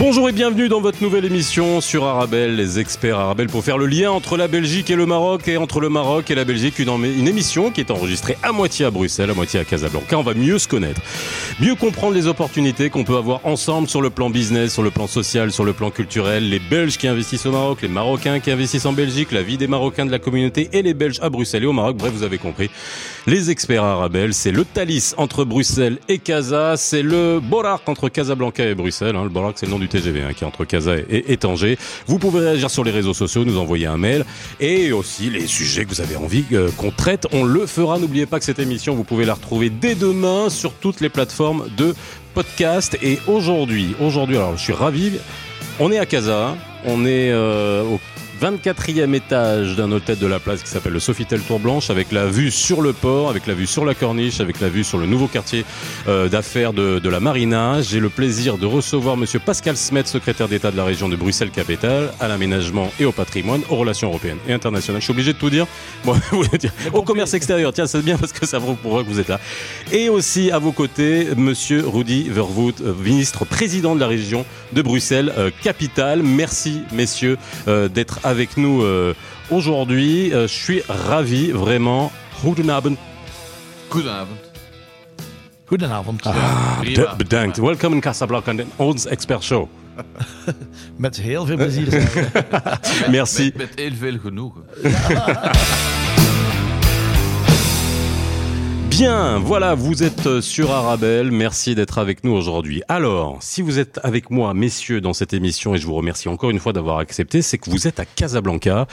Bonjour et bienvenue dans votre nouvelle émission sur Arabelle, les experts Arabelle, pour faire le lien entre la Belgique et le Maroc, et entre le Maroc et la Belgique, une, une émission qui est enregistrée à moitié à Bruxelles, à moitié à Casablanca. On va mieux se connaître, mieux comprendre les opportunités qu'on peut avoir ensemble sur le plan business, sur le plan social, sur le plan culturel, les Belges qui investissent au Maroc, les Marocains qui investissent en Belgique, la vie des Marocains de la communauté et les Belges à Bruxelles et au Maroc. Bref, vous avez compris. Les experts Arabelle, c'est le Thalys entre Bruxelles et Casa, c'est le Borak entre Casablanca et Bruxelles. Hein. Le Borak, c'est le nom du TGV hein, qui est entre Casa et, Tanger. Vous pouvez réagir sur les réseaux sociaux, nous envoyer un mail et aussi les sujets que vous avez envie euh, qu'on traite, on le fera. N'oubliez pas que cette émission, vous pouvez la retrouver dès demain sur toutes les plateformes de podcast. Et aujourd'hui, aujourd'hui, alors je suis ravi. On est à Casa, on est euh, au 24e étage d'un hôtel de la place qui s'appelle le Sofitel Tour Blanche, avec la vue sur le port, avec la vue sur la corniche, avec la vue sur le nouveau quartier euh, d'affaires de, de, la Marina. J'ai le plaisir de recevoir Monsieur Pascal Smet, secrétaire d'État de la région de Bruxelles-Capitale, à l'aménagement et au patrimoine, aux relations européennes et internationales. Je suis obligé de tout dire. Bon. Au commerce extérieur, tiens, c'est bien parce que ça vaut pour que vous êtes là. Et aussi à vos côtés, Monsieur Rudy Vervoet, euh, ministre président de la région de Bruxelles-Capitale. Merci, messieurs, euh, d'être avec nous euh, aujourd'hui. Euh, je suis ravi, vraiment. Goedenavond. Goedenavond. Goedenavond. Ah, bedankt. Welkom in Casablanca, ons expert show. met heel veel plezier. Merci. Met, met heel veel genoegen. Bien, voilà, vous êtes sur Arabelle. Merci d'être avec nous aujourd'hui. Alors, si vous êtes avec moi, messieurs, dans cette émission, et je vous remercie encore une fois d'avoir accepté, c'est que vous êtes à Casablanca.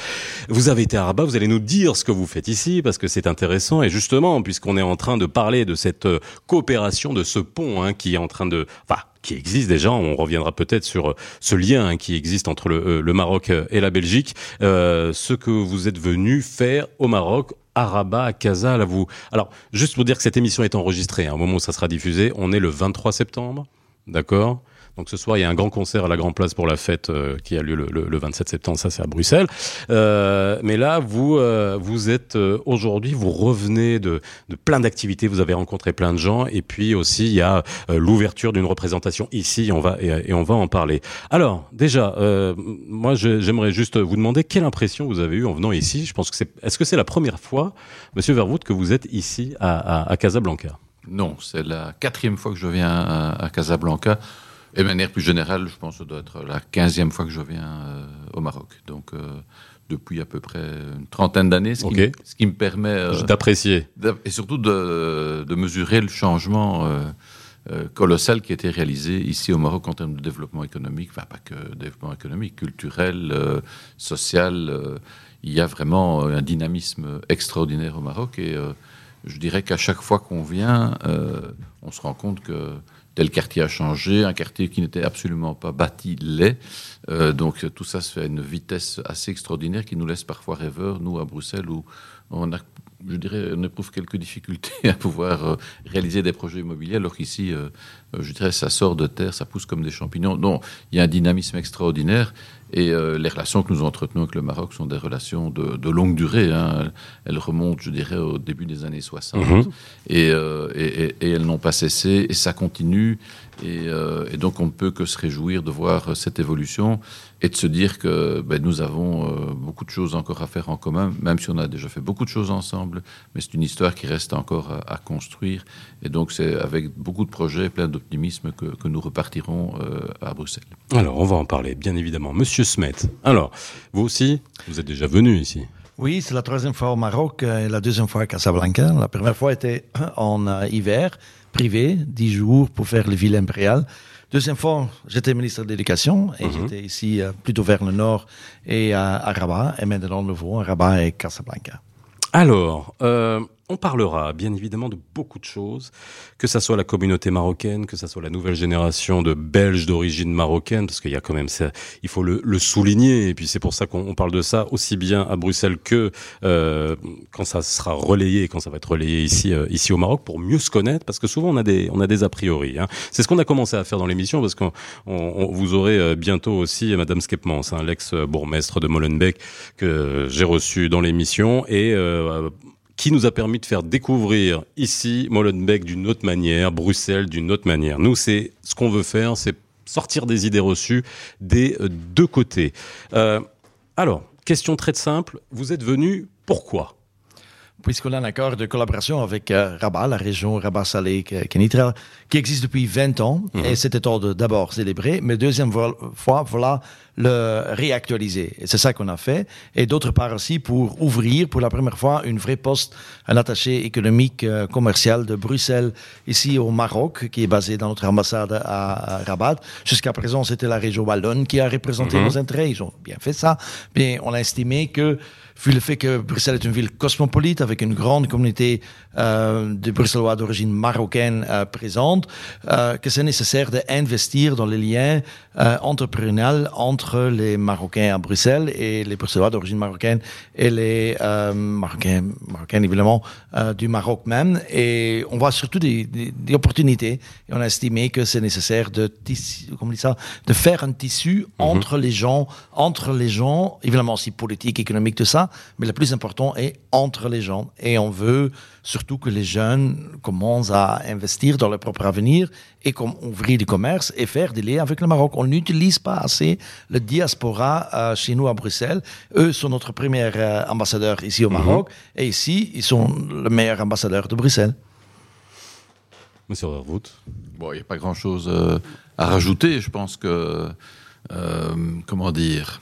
Vous avez été à Rabat. Vous allez nous dire ce que vous faites ici parce que c'est intéressant. Et justement, puisqu'on est en train de parler de cette coopération, de ce pont hein, qui est en train de, enfin, qui existe déjà. On reviendra peut-être sur ce lien hein, qui existe entre le, Maroc et la Belgique. Euh, ce que vous êtes venu faire au Maroc à Rabat, à là vous. Alors, juste pour dire que cette émission est enregistrée, hein, au moment où ça sera diffusé, on est le 23 septembre, d'accord? Donc ce soir, il y a un grand concert à la Grand Place pour la fête euh, qui a lieu le, le, le, 27 septembre. Ça, c'est à Bruxelles. Euh, mais là, vous, euh, vous êtes aujourd'hui, vous revenez de, plein d'activités. Vous avez rencontré plein de gens, et puis aussi il y a l'ouverture d'une représentation ici. On va et, on va en parler. Alors déjà, moi, j'aimerais juste vous demander quelle impression vous avez eue en venant ici. Je pense que c'est. Est-ce que c'est la première fois, Monsieur Verwood, que vous êtes ici à, Casablanca? Non, c'est la quatrième fois que je viens à Casablanca. Et de manière plus générale, je pense que ça doit être la quinzième fois que je viens euh, au Maroc. Donc, euh, depuis à peu près une trentaine d'années, ce, okay. ce, qui me permet... Euh, D'apprécier. Et surtout de, de, mesurer le changement colossal qui a été réalisé ici au Maroc en termes de développement économique, enfin pas que développement économique, culturel, social. il y a vraiment un dynamisme extraordinaire au Maroc. Et je dirais qu'à chaque fois qu'on vient, on se rend compte que tel quartier a changé, un quartier qui n'était absolument pas bâti l'est. Euh, donc tout ça se fait à une vitesse assez extraordinaire qui nous laisse parfois rêveurs, nous à Bruxelles, où on a, je dirais, on éprouve quelques difficultés à pouvoir euh, réaliser des projets immobiliers, alors qu'ici, euh, je dirais, ça sort de terre, ça pousse comme des champignons. Donc il y a un dynamisme extraordinaire. Et euh, les relations que nous entretenons avec le Maroc sont des relations de, de longue durée. Hein. Elles remontent, je dirais, au début des années 60. Mhm. Et, euh, et, et, elles n'ont pas cessé. Et ça continue. Et, euh, et, donc, on ne peut que se réjouir de voir cette évolution et de se dire que ben, nous avons euh, beaucoup de choses encore à faire en commun, même si on a déjà fait beaucoup de choses ensemble. Mais c'est une histoire qui reste encore à, à construire. Et donc, c'est avec beaucoup de projets, plein d'optimisme que, que, nous repartirons euh, à Bruxelles. Alors, on va en parler, bien évidemment. Monsieur Smet, alors, vous aussi, vous êtes déjà venu ici oui, c'est la troisième fois au Maroc et la deuxième fois à Casablanca. La première fois était en euh, hiver, privé, dix jours pour faire les villes impériales. Deuxième fois, j'étais ministre de l'Éducation et mm -hmm. j'étais ici euh, plutôt vers le nord et euh, à Rabat. Et maintenant, nouveau, à Rabat et Casablanca. Alors, euh, on parlera bien évidemment de beaucoup de choses, que ça soit la communauté marocaine, que ça soit la nouvelle génération de Belges d'origine marocaine, parce qu'il y a quand même il faut le, souligner, et puis c'est pour ça qu'on parle de ça aussi bien à Bruxelles que euh, quand ça sera relayé, quand ça va être relayé ici, euh, ici au Maroc, pour mieux se connaître, parce que souvent on a des, on a des a priori. Hein. C'est ce qu'on a commencé à faire dans l'émission, parce qu'on vous aurez euh, bientôt aussi Madame Skepmans, hein, l'ex-bourgmestre de Molenbeek, que j'ai reçu dans l'émission, et qui nous a permis de faire découvrir ici Molenbeek d'une autre manière, Bruxelles d'une autre manière. Nous, c'est ce qu'on veut faire, c'est sortir des idées reçues des deux côtés. Euh, alors, question très simple, vous êtes venu pourquoi? Puisqu'on a un accord de collaboration avec euh, Rabat, la région Rabat-Salé, Kenitra, qui existe depuis 20 ans. Mhm. Et c'était temps de d'abord célébrer, mais deuxième fois, voilà, le réactualiser. Et c'est ça qu'on a fait. Et d'autre part aussi pour ouvrir pour la première fois une vraie poste, un attaché économique euh, commercial de Bruxelles ici au Maroc, qui est basé dans notre ambassade à, Rabat. Jusqu'à présent, c'était la région Wallonne qui a représenté mhm. nos intérêts. Ils ont bien fait ça. Mais on a estimé que vu le fait que Bruxelles est une ville cosmopolite avec une grande communauté euh, de Bruxellois d'origine marocaine euh, présente, euh, que c'est nécessaire d'investir dans les liens euh, entrepreneuriaux entre les Marocains à Bruxelles et les Bruxellois d'origine marocaine et les euh, Marocains, Marocains évidemment euh, du Maroc même. Et on voit surtout des, des, des opportunités. Et on a estimé que c'est nécessaire de tissu, comment dit ça, de faire un tissu mhm. entre les gens, entre les gens, évidemment aussi politique, économique, tout ça, mais le plus important est entre les gens. Et on veut surtout que les jeunes commencent à investir dans leur propre avenir et comme ouvrir du commerce et faire des liens avec le Maroc. On n'utilise pas assez le diaspora euh, chez nous à Bruxelles. Eux sont notre premier euh, ambassadeur ici au mhm. Maroc et ici, ils sont le meilleur ambassadeur de Bruxelles. Monsieur Vervoet Bon, il n'y a pas grand-chose euh, à rajouter. Je pense que, comment dire,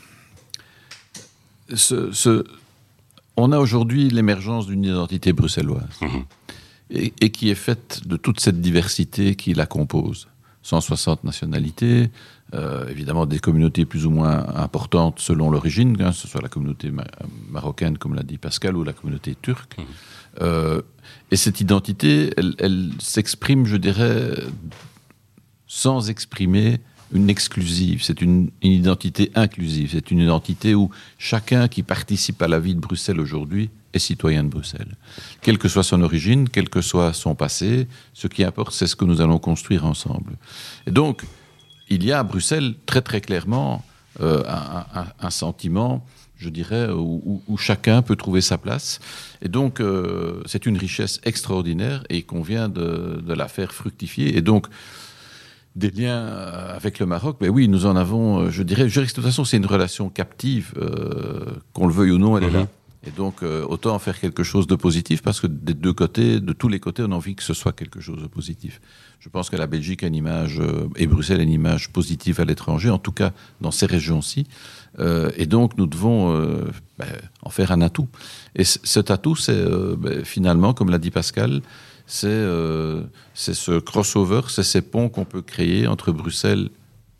ce, ce on a aujourd'hui l'émergence d'une identité bruxelloise mhm. et, qui est faite de toute cette diversité qui la compose. 160 nationalités, euh, évidemment des communautés plus ou moins importantes selon l'origine, que ce soit la communauté marocaine, comme l'a dit Pascal, ou la communauté turque. Mhm. Euh, et cette identité, elle s'exprime, je dirais, sans exprimer une exclusive, c'est une, identité inclusive, c'est une identité où chacun qui participe à la vie de Bruxelles aujourd'hui est citoyen de Bruxelles. Quelle que soit son origine, quel que soit son passé, ce qui importe, c'est ce que nous allons construire ensemble. Et donc, il y a à Bruxelles très très clairement euh, un, sentiment, je dirais, où, chacun peut trouver sa place. Et donc, euh, c'est une richesse extraordinaire et qu'on vient de, de la faire fructifier. Et donc, des liens euh, avec le Maroc, mais oui, nous en avons, euh, je dirais, je dirais que de toute façon, c'est une relation captive, euh, qu'on le veuille ou non, elle est là. Mhm. Et donc, autant en faire quelque chose de positif, parce que des deux côtés, de tous les côtés, on a envie que ce soit quelque chose de positif. Je pense que la Belgique a une image, et Bruxelles a une image positive à l'étranger, en tout cas dans ces régions-ci. et donc, nous devons ben, en faire un atout. Et cet atout, c'est ben, finalement, comme l'a dit Pascal, euh, c'est ce crossover, c'est ces ponts qu'on peut créer entre Bruxelles,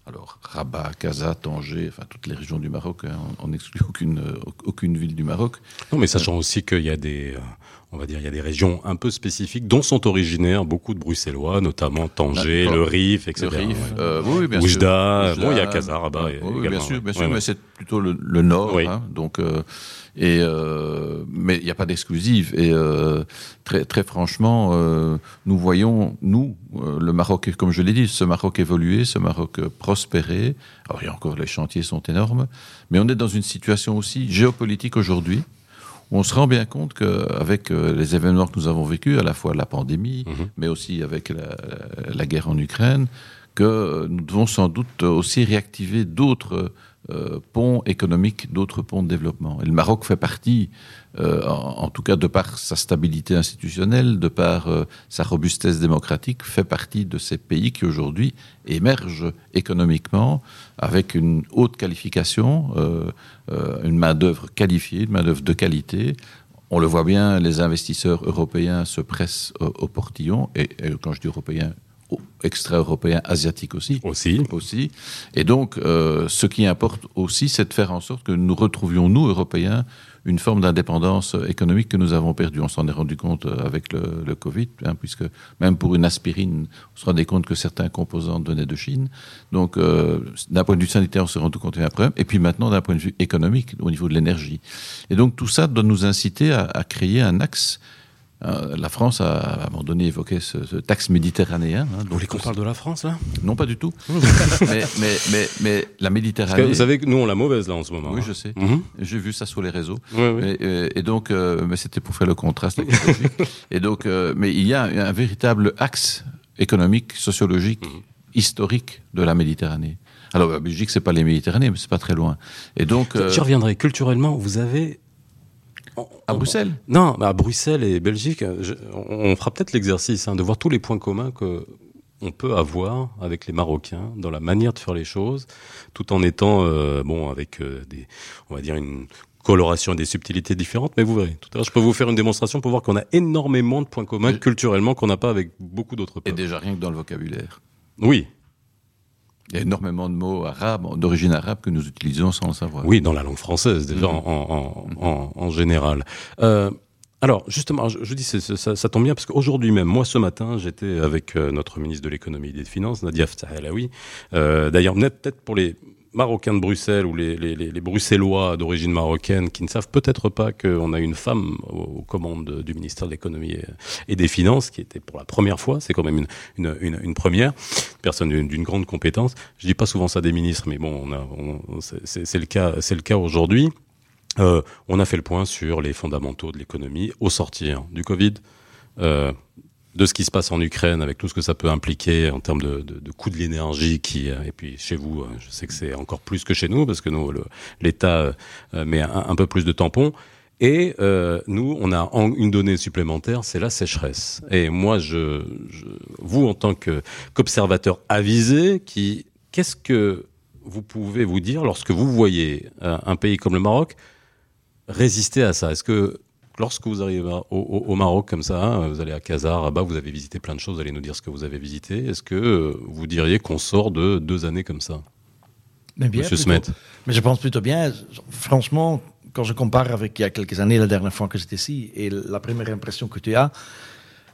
alors Rabat, Casa, Tanger, enfin toutes les régions du Maroc, hein, on n'exclut aucune, aucune ville du Maroc. Non, mais sachant aussi qu'il y a des, euh, on va dire, il y a des régions un peu spécifiques dont sont originaires beaucoup de Bruxellois, notamment Tanger, le Rif, etc. Le Rif, euh, oui, bien Oujda, sûr. bon, il y a Casa, Rabat. Oui, bien sûr, bien sûr, mais c'est plutôt le, nord, hein, donc. Euh, et euh, mais il n'y a pas d'exclusive. Et euh, très, très franchement, euh, nous voyons, nous, le Maroc, comme je l'ai dit, ce Maroc évoluer, ce Maroc prospérer. Alors, il y a encore, les chantiers sont énormes, mais on est dans une situation aussi géopolitique aujourd'hui on se rend bien compte qu'avec les événements que nous avons vécus, à la fois la pandémie, mhm. mais aussi avec la, la, guerre en Ukraine, que nous devons sans doute aussi réactiver d'autres euh, ponts économiques, d'autres ponts de développement. Et le Maroc fait partie, euh, en, tout cas de par sa stabilité institutionnelle, de par euh, sa robustesse démocratique, fait partie de ces pays qui aujourd'hui émergent économiquement avec une haute qualification, une main-d'œuvre qualifiée, une main-d'œuvre de qualité. On le voit bien, les investisseurs européens se pressent au, portillon, et, et, quand je dis européens, extra-européen, asiatique aussi. Aussi. Aussi. Et donc, euh, ce qui importe aussi, c'est de faire en sorte que nous retrouvions, nous, Européens, une forme d'indépendance économique que nous avons perdue. On s'en est rendu compte euh, avec le, Covid, hein, puisque même pour une aspirine, on se rendait compte que certains composants venaient de Chine. Donc, euh, d'un point de vue sanitaire, on s'est rendu compte qu'il y avait un problème. Et puis maintenant, d'un point de vue économique, au niveau de l'énergie. Et donc, tout ça doit nous inciter à, à créer un axe la France a à un moment donné évoqué ce, ce taxe méditerranéen. hein, Vous voulez qu'on parle de la France, là? Non, pas du tout. mais, mais, mais, mais la Méditerranée. vous savez que nous, on l'a mauvaise, là, en ce moment. Oui, hein. je sais. Mhm. J'ai vu ça sur les réseaux. Et, euh, et donc, euh, mais c'était pour faire le contraste. et donc, euh, mais il y a un, un véritable axe économique, sociologique, Mhm. historique de la Méditerranée. Alors, la Belgique, c'est pas les Méditerranées, mais c'est pas très loin. Et donc, euh, J'y reviendrai. Culturellement, vous avez. À Bruxelles. Non, à Bruxelles et Belgique, je- on fera peut-être l'exercice hein, de voir tous les points communs que on peut avoir avec les Marocains dans la manière de faire les choses, tout en étant euh, bon avec euh, des, on va dire une coloration et des subtilités différentes. Mais vous verrez. Tout à l'heure, je peux vous faire une démonstration pour voir qu'on a énormément de points communs culturellement qu'on n'a pas avec beaucoup d'autres Et peuples. déjà rien que dans le vocabulaire. Oui, Il y a énormément de mots arabes, d'origine arabe, que nous utilisons sans le savoir. Oui, dans la langue française déjà Mhm. en, en, en, en général. Euh, alors justement, je, je dis ça, ça tombe bien parce qu'aujourd'hui même, moi ce matin, j'étais avec euh, notre ministre de l'économie et des finances, Nadia Ftahelaoui. Euh, D'ailleurs, peut-être pour les Marocains de Bruxelles ou les, Bruxellois d'origine marocaine qui ne savent peut-être pas qu'on a une femme aux, commandes du ministère de l'économie et, des finances, qui était pour la première fois, c'est quand même une, une, une, première, personne d'une grande compétence. Je dis pas souvent ça des ministres, mais bon, on c'est- le cas, cas aujourd'hui. Euh, on a fait le point sur les fondamentaux de l'économie au sortir du Covid, euh, de ce qui se passe en Ukraine avec tout ce que ça peut impliquer en termes de, de, de coût de l'énergie qui euh, et puis chez vous, euh, je sais que c'est encore plus que chez nous parce que nous l'État euh, met un, peu plus de tampons. Et euh, nous, on a une donnée supplémentaire, c'est la sécheresse. Et moi, je, je vous en tant qu'observateur avisé, qui qu'est-ce que vous pouvez vous dire lorsque vous voyez un pays comme le Maroc résister à ça? Est-ce que lorsque vous arrivez au, au- au Maroc comme ça, hein, vous allez à Casa, Rabat, vous avez visité plein de choses, vous allez nous dire ce que vous avez visité. Est-ce que euh, vous diriez qu'on sort de deux années comme ça? Mais bien, Monsieur. Smet. Mais je pense plutôt bien. Franchement, quand je compare avec il y a quelques années, la dernière fois que j'étais ici, et la première impression que tu as,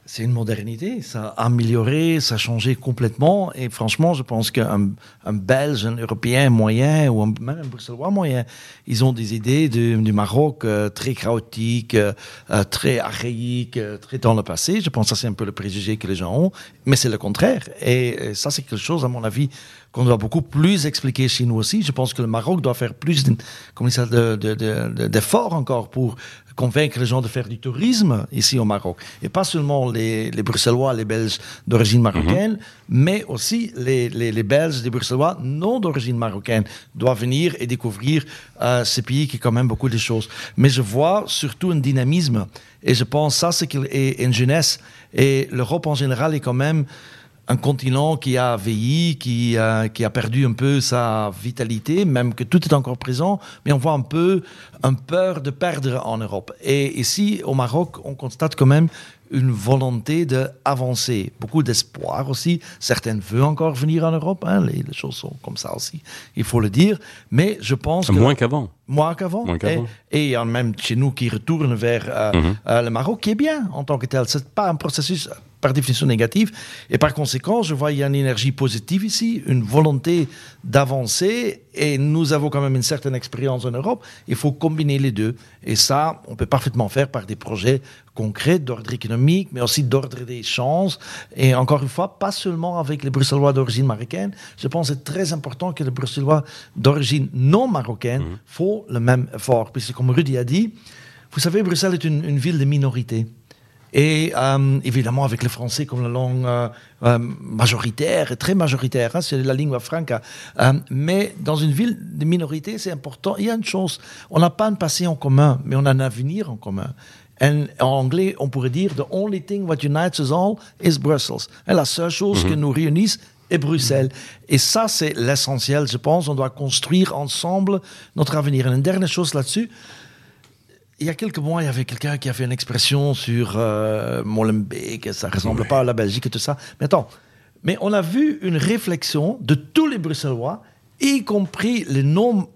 c'est une modernité. Ça a amélioré, ça a changé complètement. Et franchement, je pense qu'un un Belge, un Européen moyen, ou même un Bruxellois moyen, ils ont des idées du, Maroc euh, très chaotiques, euh, euh, très archaïques, euh, très dans le passé. Je pense que ça, c'est un peu le préjugé que les gens ont. Mais c'est le contraire. Et, ça, c'est quelque chose, à mon avis, qu'on doit beaucoup plus expliquer chez nous aussi. Je pense que le Maroc doit faire plus d'efforts encore pour convaincre les gens de faire du tourisme ici au Maroc. Et pas seulement les, les Bruxellois, les Belges d'origine marocaine, mais aussi les, les, les Belges, les Bruxellois non d'origine marocaine doivent venir et découvrir euh, ce pays qui est quand même beaucoup de choses. Mais je vois surtout un dynamisme. Et je pense ça, c'est qu'il est une jeunesse. Et l'Europe en général est quand même un continent qui a vieilli, qui, euh, qui a perdu un peu sa vitalité, même que tout est encore présent, mais on voit un peu un peur de perdre en Europe. Et ici, au Maroc, on constate quand même une volonté d'avancer, beaucoup d'espoir aussi. Certains veulent encore venir en Europe, hein, les, les choses sont comme ça aussi, il faut le dire. Mais je pense Moins qu'avant. moins qu'avant. Et il y a même chez nous qui retournent vers euh, Mhm. euh, le Maroc, qui est bien en tant que tel. C'est pas un processus par définition négatif. Et par conséquent, je vois il y a une énergie positive ici, une volonté d'avancer. Et nous avons quand même une certaine expérience en Europe. Il faut combiner les deux. Et ça, on peut parfaitement faire par des projets concrets d'ordre économique, mais aussi d'ordre des chances. Et encore une fois, pas seulement avec les Bruxellois d'origine marocaine. Je pense que c'est très important que les Bruxellois d'origine non marocaine font le même effort. Puisque comme Rudy a dit, vous savez, Bruxelles est une, une ville de minorité. Et euh, évidemment, avec le français comme la langue euh, euh, majoritaire, très majoritaire, hein, c'est la lingua franca. Euh, mais dans une ville de minorité, c'est important. Il y a une chose, on n'a pas un passé en commun, mais on a un avenir en commun. En, en anglais, on pourrait dire The only thing what unites us all is Brussels. Et la seule chose que nous réunissent est Bruxelles. Et ça, c'est l'essentiel, je pense. On doit construire ensemble notre avenir. Et une dernière chose là-dessus, il y a quelques mois, il y avait quelqu'un qui a fait une expression sur euh, Molenbeek, ça ressemble pas à la Belgique et tout ça. Mais attends, mais on a vu une réflexion de tous les Bruxellois, y compris les non,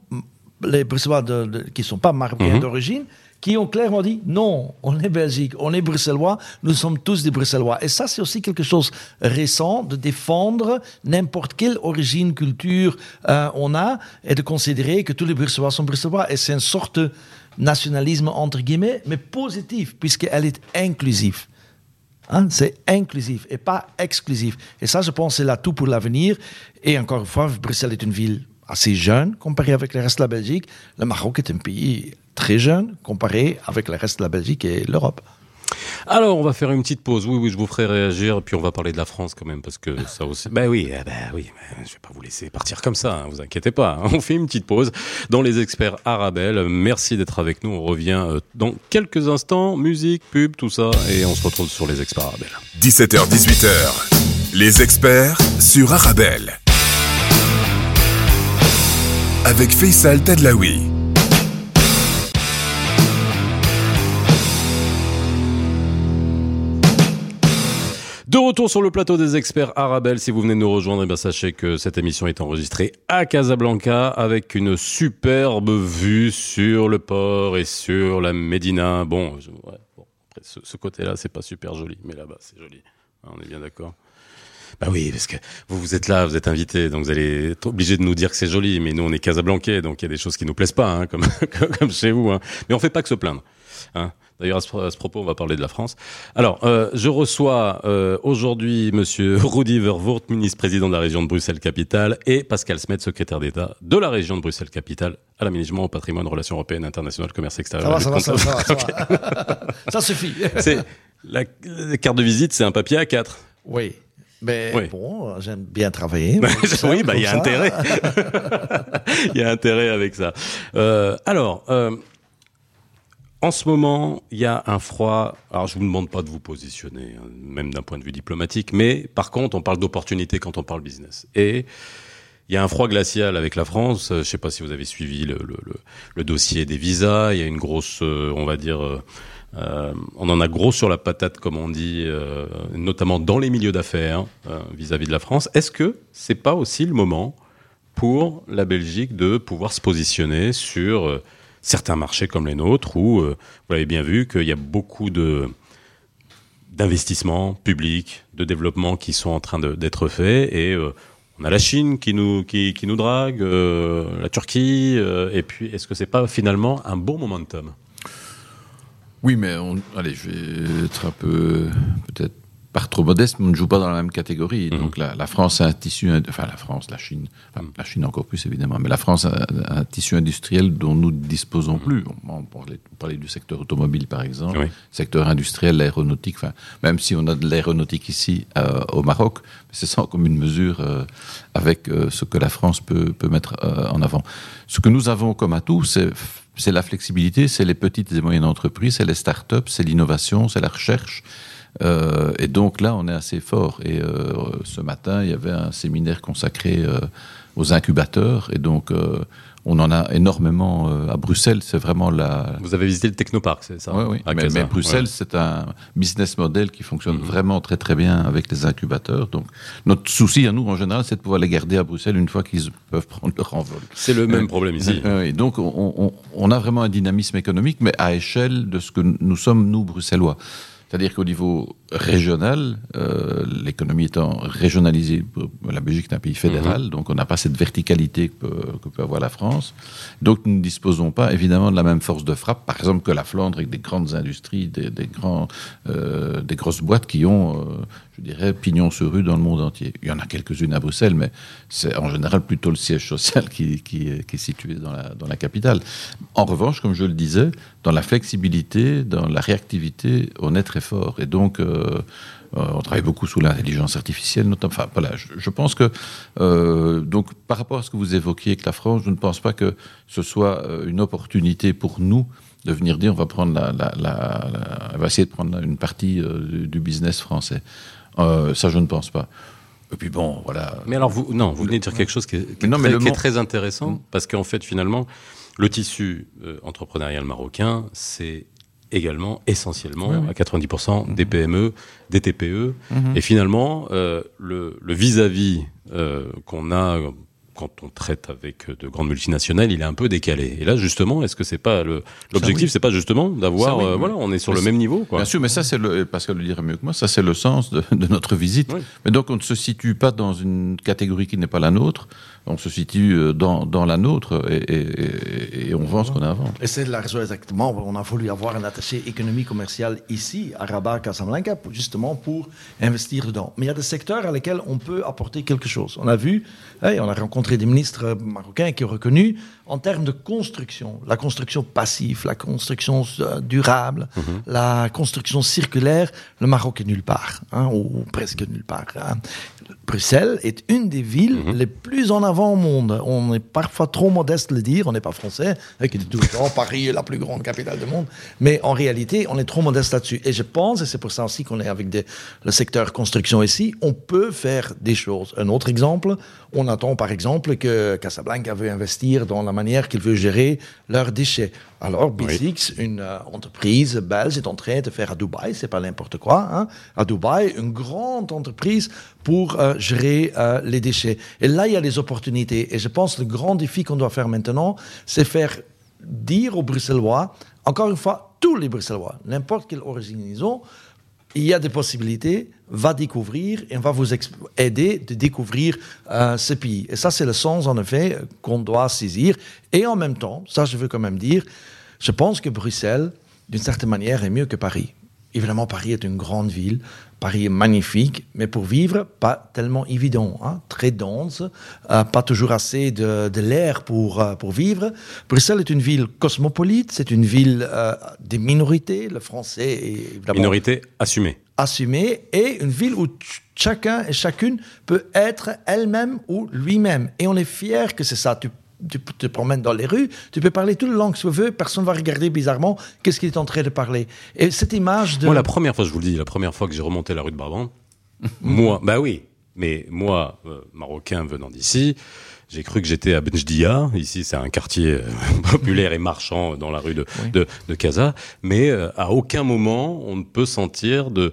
les Bruxellois de, de- qui sont pas marocains Mhm. d'origine, qui ont clairement dit non, on est Belgique, on est Bruxellois, nous sommes tous des Bruxellois. Et ça, c'est aussi quelque chose récent de défendre n'importe quelle origine, culture euh, on a et de considérer que tous les Bruxellois sont Bruxellois. Et c'est une sorte nationalisme entre guillemets, mais positif, puisqu'elle est inclusive. Hein, c'est inclusif et pas exclusif. Et ça, je pense, c'est l'atout pour l'avenir. Et encore une fois, Bruxelles est une ville assez jeune comparée avec le reste de la Belgique. Le Maroc est un pays très jeune comparé avec le reste de la Belgique et l'Europe. Alors, on va faire une petite pause. Oui, oui, je vous ferai réagir. Puis on va parler de la France quand même, parce que ça aussi. Ben oui, eh ben oui. je vais pas vous laisser partir comme ça. Hein, vous inquiétez pas. Hein. On fait une petite pause dans les experts Arabelle. Merci d'être avec nous. On revient euh, dans quelques instants. Musique, pub, tout ça, et on se retrouve sur les experts Arabelle. 17h, 18h. Les experts sur Arabelle. Avec Faisal Tadlaoui. De retour sur le plateau des experts Arabelle, si vous venez nous rejoindre, eh bien sachez que cette émission est enregistrée à Casablanca avec une superbe vue sur le port et sur la Médina. Bon, ce, côté-là, c'est pas super joli, mais là-bas, c'est joli. Hein, on est bien d'accord bah oui, parce que vous, vous êtes là, vous êtes invité, donc vous allez être obligé de nous dire que c'est joli, mais nous, on est Casablancais, donc il y a des choses qui nous plaisent pas, hein, comme, chez vous. Hein. Mais on fait pas que se plaindre. D'ailleurs, à, ce propos, on va parler de la France. Alors, euh, je reçois euh, aujourd'hui Monsieur Rudi Vervoort, ministre-président de la région de Bruxelles-Capitale, et Pascal Smet, secrétaire d'État de la région de Bruxelles-Capitale à l'aménagement, au patrimoine, relations européennes, internationales, commerce extérieur. Ça va, ça va, ça, va, ça, va. ça suffit. C'est la, carte de visite, c'est un papier A4. Oui. Mais bon, j'aime bien travailler. oui, bah il y a intérêt. Il y a intérêt avec ça. Euh, alors, euh, en ce moment, il y a un froid. Alors, je vous demande pas de vous positionner, hein, même d'un point de vue diplomatique, mais par contre, on parle d'opportunité quand on parle business. Et il y a un froid glacial avec la France. Je ne sais pas si vous avez suivi le, dossier des visas. Il y a une grosse, euh, on va dire, euh, euh, on en a gros sur la patate, comme on dit, euh, notamment dans les milieux d'affaires euh, vis-à-vis de la France. Est-ce que c'est pas aussi le moment pour la Belgique de pouvoir se positionner sur certains marchés comme les nôtres, où euh, vous l'avez bien vu qu'il y a beaucoup de d'investissements publics, de développement qui sont en train d'être faits et euh, on a la Chine qui nous qui, nous drague, euh, la Turquie et puis est-ce que c'est pas finalement un bon momentum? Oui, mais allez, je vais être un peu peut-être par trop modeste, mais on ne joue pas dans la même catégorie. Mhm. Donc la, la, France a un tissu, enfin la France, la Chine, enfin, la Chine encore plus évidemment, mais la France a un, tissu industriel dont nous ne disposons plus. On, parlait, on, parlait, du secteur automobile par exemple, oui. secteur industriel, l'aéronautique, enfin, même si on a de l'aéronautique ici euh, au Maroc, c'est sans commune mesure euh, avec euh, ce que la France peut, peut mettre euh, en avant. Ce que nous avons comme atout, c'est c'est la flexibilité, c'est les petites et moyennes entreprises, c'est les start-up, c'est l'innovation, c'est la recherche. Euh, et donc là, on est assez fort. Et euh, ce matin, il y avait un séminaire consacré euh, aux incubateurs. Et donc, euh, on en a énormément euh, à Bruxelles. C'est vraiment la. Vous avez visité le Technopark, c'est ça? Oui, oui. Mais, mais, Bruxelles, ouais. c'est un business model qui fonctionne mmh. vraiment très très bien avec les incubateurs. Donc, notre souci à nous, en général, c'est de pouvoir les garder à Bruxelles une fois qu'ils peuvent prendre leur envol. C'est le même problème ici. Oui, donc, on, on, on a vraiment un dynamisme économique, mais à échelle de ce que nous sommes, nous, bruxellois. C'est-à-dire qu'au niveau régional, euh, l'économie étant régionalisée, la Belgique est un pays fédéral, mmh. donc on n'a pas cette verticalité que peut, que peut, avoir la France. Donc nous ne disposons pas évidemment de la même force de frappe, par exemple que la Flandre avec des grandes industries, des, des grands, euh, des grosses boîtes qui ont, euh, je dirais, pignon sur rue dans le monde entier. Il y en a quelques-unes à Bruxelles, mais c'est en général plutôt le siège social qui, qui, qui est situé dans la, dans la capitale. En revanche, comme je le disais, dans la flexibilité, dans la réactivité, on est très fort. Et donc, euh, on travaille beaucoup sous l'intelligence artificielle, notamment. Enfin, voilà, je, je pense que euh, donc par rapport à ce que vous évoquiez avec la France, je ne pense pas que ce soit euh, une opportunité pour nous de venir dire on va prendre la, la, la, la on va essayer de prendre une partie euh, du, business français. Euh, ça, je ne pense pas. Et puis bon, voilà. Mais alors vous, non, vous venez de dire quelque chose qui est, qui est, très, qui est très, intéressant parce qu'en fait, finalement, le tissu euh, entrepreneurial marocain, c'est également essentiellement oui, oui. à 90% mmh. des PME, des TPE. Mmh. Et finalement, euh, le vis-à-vis -vis, euh, qu'on a quand on traite avec de grandes multinationales, il est un peu décalé. Et là, justement, est-ce que c'est pas le l'objectif, oui. c'est pas justement d'avoir, Ça, oui, euh, oui. voilà, on est sur Mais le même niveau, quoi. Bien sûr, mais ça, c'est le, Pascal le dirait mieux que moi, ça, c'est le sens de, de notre visite. Oui. Mais donc, on ne se situe pas dans une catégorie qui n'est pas la nôtre, on se situe euh, dans, dans la nôtre et, et- et- et on vend ce qu'on invente. Et c'est la raison exactement. On a voulu avoir un attaché économie commerciale ici, à Rabat, Casablanca, justement pour investir dedans. Mais il y a des secteurs à lesquels on peut apporter quelque chose. On a vu, hey, on a rencontré des ministres marocains qui ont reconnu, en termes de construction, la construction passive, la construction euh, durable, la construction circulaire, le Maroc est nulle part, hein, ou presque nulle part. hein. Bruxelles est une des villes les plus en avant au monde. On est parfois trop modeste de le dire, on n'est pas français, hein, qui dit tout le temps Paris est la plus grande capitale du monde. Mais en réalité, on est trop modeste là-dessus. Et je pense, et c'est pour ça aussi qu'on est avec des- le secteur construction ici, on peut faire des choses. Un autre exemple, on attend par exemple que Casablanca veut investir dans la manière qu'il veut gérer leurs déchets. Alors, B6, une euh, entreprise belge, est en train de faire à Dubaï, c'est pas n'importe quoi, hein, à Dubaï, une grande entreprise pour euh, gérer euh, les déchets. Et là, il y a des opportunités. Et je pense que le grand défi qu'on doit faire maintenant, c'est faire dire aux Bruxellois, encore une fois, tous les Bruxellois, n'importe quelle origine ils ont, il y a des possibilités, va découvrir et on va vous aider de découvrir euh, ce pays. Et ça, c'est le sens, en effet, qu'on doit saisir. Et en même temps, ça, je veux quand même dire, je pense que Bruxelles, d'une certaine manière, est mieux que Paris. Évidemment, Paris est une grande ville, Paris est magnifique, mais pour vivre, pas tellement évident, hein, très dense, euh, pas toujours assez de, de l'air pour, euh, pour vivre. Bruxelles est une ville cosmopolite, c'est une ville euh, des minorités, le français est Minorité assumée. assumée et une ville où ch- chacun et chacune peut être elle-même ou lui-même. Et on est fier que c'est ça. Tu, tu te promènes dans les rues, tu peux parler toute la langue que tu veux, personne ne va regarder bizarrement qu'est-ce qu'il est en train de parler. Et cette image de... Moi, la première fois, je vous le dis, la première fois que j'ai remonté la rue de Brabant, moi, bah oui, mais moi, euh, marocain venant d'ici, j'ai cru que j'étais à Benjdia. Ici, c'est un quartier euh, populaire et marchand dans la rue de, de, de Casa. Mais euh, à aucun moment, on ne peut sentir de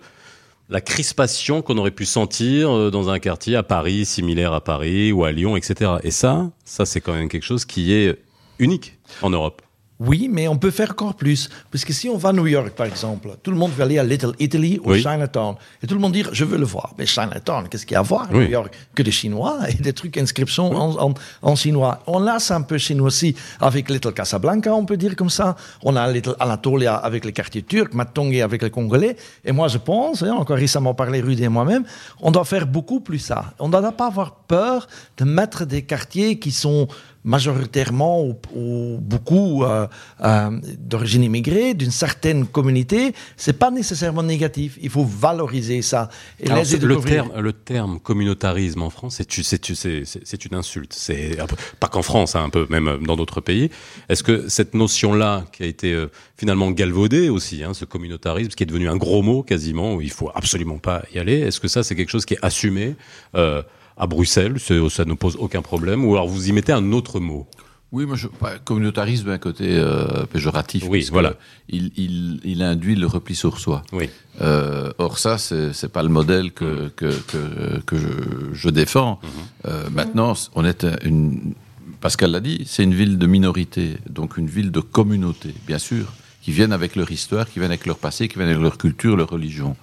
la crispation qu'on aurait pu sentir euh, dans un quartier à Paris, similaire à Paris ou à Lyon, etc. Et ça, ça, c'est quand même quelque chose qui est unique en Europe. Oui, mais on peut faire encore plus. Parce que si on va à New York, par exemple, tout le monde veut aller à Little Italy ou Oui. Chinatown. Et tout le monde dit, je veux le voir. Mais Chinatown, qu'est-ce qu'il y a à voir à Oui. New York? Que des Chinois et des trucs inscriptions en, en- en chinois. On a ça un peu chez nous aussi, avec Little Casablanca, on peut dire comme ça. On a Little Anatolia avec les quartiers turcs, Matongue avec les Congolais. Et moi, je pense, hein, encore récemment parlé Rudy et moi-même, on doit faire beaucoup plus ça. On ne doit pas avoir peur de mettre des quartiers qui sont majoritairement ou, ou beaucoup euh, euh, d'origine immigrée, d'une certaine communauté, c'est pas nécessairement négatif. Il faut valoriser ça et Alors, le découvrir. terme, le terme communautarisme en France, c'est une insulte. C'est pas qu'en France, hein, un peu même dans d'autres pays. Est-ce que cette notion-là, qui a été euh, finalement galvaudée aussi, hein, ce communautarisme, qui est devenu un gros mot quasiment, où il faut absolument pas y aller, est-ce que ça c'est quelque chose qui est assumé euh, à Bruxelles C'est- Ça ne pose aucun problème, ou alors vous y mettez un autre mot Oui, moi, je, communautarisme, un côté euh, péjoratif. Oui, voilà. Il, il, il induit le repli sur soi. Oui. Euh, or, ça, c'est pas le modèle que, que, que, que je, je défends. Euh, maintenant, on est une. Pascal l'a dit, c'est une ville de minorité, donc une ville de communauté, bien sûr, qui viennent avec leur histoire, qui viennent avec leur passé, qui viennent avec leur culture, leur religion.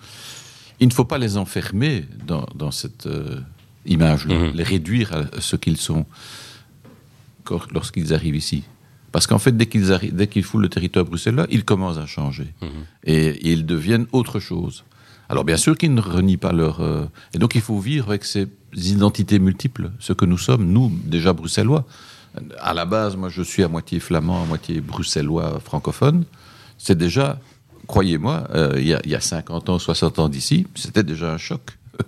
Il ne faut pas les enfermer dans, dans cette image-là, Mhm. les réduire à ce qu'ils sont lorsqu'ils arrivent ici. Parce qu'en fait, dès qu'ils dès qu'ils foulent le territoire bruxellois, ils commencent à changer. Et, et ils deviennent autre chose. Alors bien sûr qu'ils ne renient pas leur... euh, Et donc il faut vivre avec ces identités multiples, ce que nous sommes, nous, déjà bruxellois. À la base, moi, je suis à moitié flamand, à moitié bruxellois francophone. C'est déjà, croyez-moi, euh, y, il y a 50 ans, 60 ans d'ici, c'était déjà un choc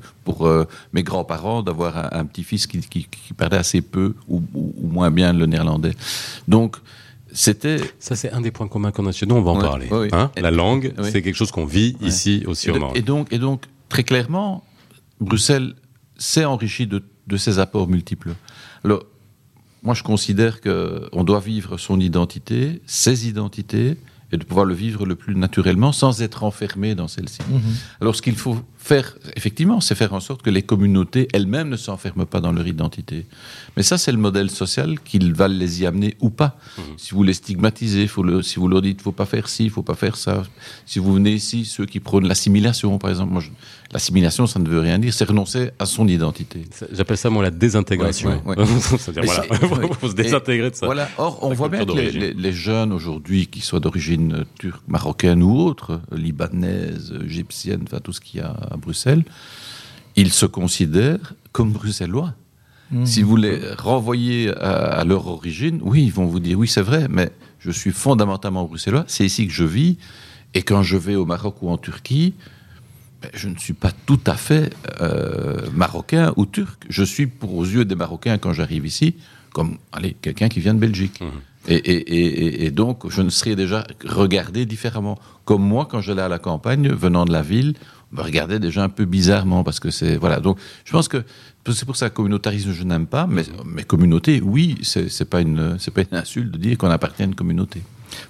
pour euh, mes grands-parents d'avoir un, un petit-fils qui, qui- qui parlait assez peu ou, ou- ou moins bien le néerlandais. Donc, c'était... Ça, c'est un des points communs qu'on a chez nous, on va en Ouais, parler. hein. La langue, c'est quelque chose qu'on vit ici aussi Et, au Maroc. et donc, et donc, très clairement, Bruxelles s'est enrichi de, de ses apports multiples. Alors, moi, je considère qu'on doit vivre son identité, ses identités, et de pouvoir le vivre le plus naturellement sans être enfermé dans celle-ci. Alors ce qu'il faut faire, effectivement, c'est faire en sorte que les communautés elles-mêmes ne s'enferment pas dans leur identité. Mais ça, c'est le modèle social qu'il va les y amener ou pas. Si vous les stigmatisez, faut le, si vous leur dites, faut pas faire ci, faut pas faire ça. Si vous venez ici, ceux qui prônent l'assimilation, par exemple, moi, je- l'assimilation, ça ne veut rien dire, c'est renoncer à son identité. J'appelle ça moi la désintégration. Ouais, ouais, C'est-à-dire Et voilà, c'est- faut, ouais. se désintégrer de ça. Voilà. Or, on voit bien que les, d'origine. les- les jeunes aujourd'hui, qu'ils soient d'origine turque, marocaine ou autre, libanaise, égyptienne, enfin tout ce qu'il y a à Bruxelles, ils se considèrent comme bruxellois. Si vous les renvoyez à, à leur origine, oui, ils vont vous dire oui, c'est vrai, mais je suis fondamentalement bruxellois, c'est ici que je vis, et quand je vais au Maroc ou en Turquie, je ne suis pas tout à fait euh, marocain ou turc. Je suis, pour aux yeux des Marocains, quand j'arrive ici, comme allez, quelqu'un qui vient de Belgique. Et, et- et- et- et donc, je ne serais déjà regardé différemment. Comme moi, quand j'allais à la campagne, venant de la ville, on me regardait déjà un peu bizarrement parce que c'est voilà. Donc, je pense que c'est pour ça que communautarisme, je n'aime pas, mais, mais communauté, oui, c'est pas une c'est pas une insulte de dire qu'on appartient à une communauté.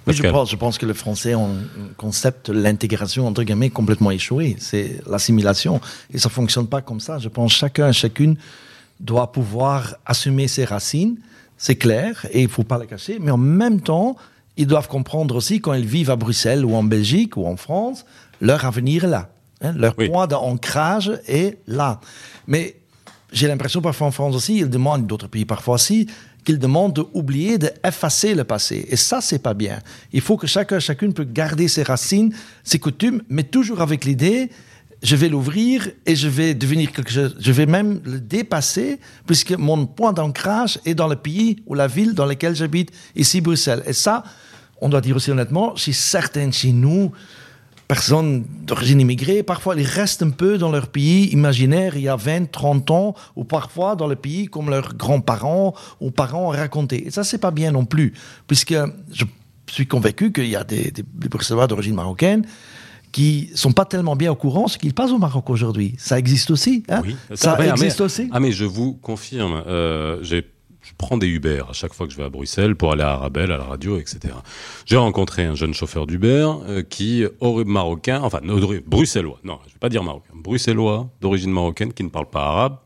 Oui, je pense, je pense que le français un concept l'intégration, entre guillemets, complètement échoué. C'est l'assimilation. Et ça fonctionne pas comme ça. Je pense que chacun et chacune doit pouvoir assumer ses racines. C'est clair. Et il faut pas les cacher. Mais en même temps, ils doivent comprendre aussi quand ils vivent à Bruxelles ou en Belgique ou en France, leur avenir est là. Hein, leur Oui. point d'ancrage est là. Mais j'ai l'impression parfois en France aussi, ils demandent, d'autres pays parfois aussi, qu'ils demandent d'oublier, d'effacer le passé. Et ça, c'est pas bien. Il faut que chacun, chacune peut garder ses racines, ses coutumes, mais toujours avec l'idée, je vais l'ouvrir et je vais devenir quelque chose, je vais même le dépasser, puisque mon point d'ancrage est dans le pays ou la ville dans laquelle j'habite, ici Bruxelles. Et ça, on doit dire aussi honnêtement, chez certains chez nous, personnes d'origine immigrée, parfois ils restent un peu dans leur pays imaginaire il y a 20, 30 ans, ou parfois dans le pays comme leurs grands-parents ou parents ont raconté. Et ça, c'est pas bien non plus, puisque je suis convaincu qu'il y a des, des, des Bruxellois d'origine marocaine qui sont pas tellement bien au courant ce qu'il passe au Maroc aujourd'hui. Ça existe aussi. Hein? Oui, ça ah, existe mais- aussi. Ah mais je vous confirme, euh, j'ai- je prends des Uber à chaque fois que je vais à Bruxelles pour aller à Arabelle, à la radio, etc. J'ai rencontré un jeune chauffeur d'Uber euh, qui, marocain, enfin bruxellois, non, je vais pas dire marocain, bruxellois d'origine marocaine qui ne parle pas arabe,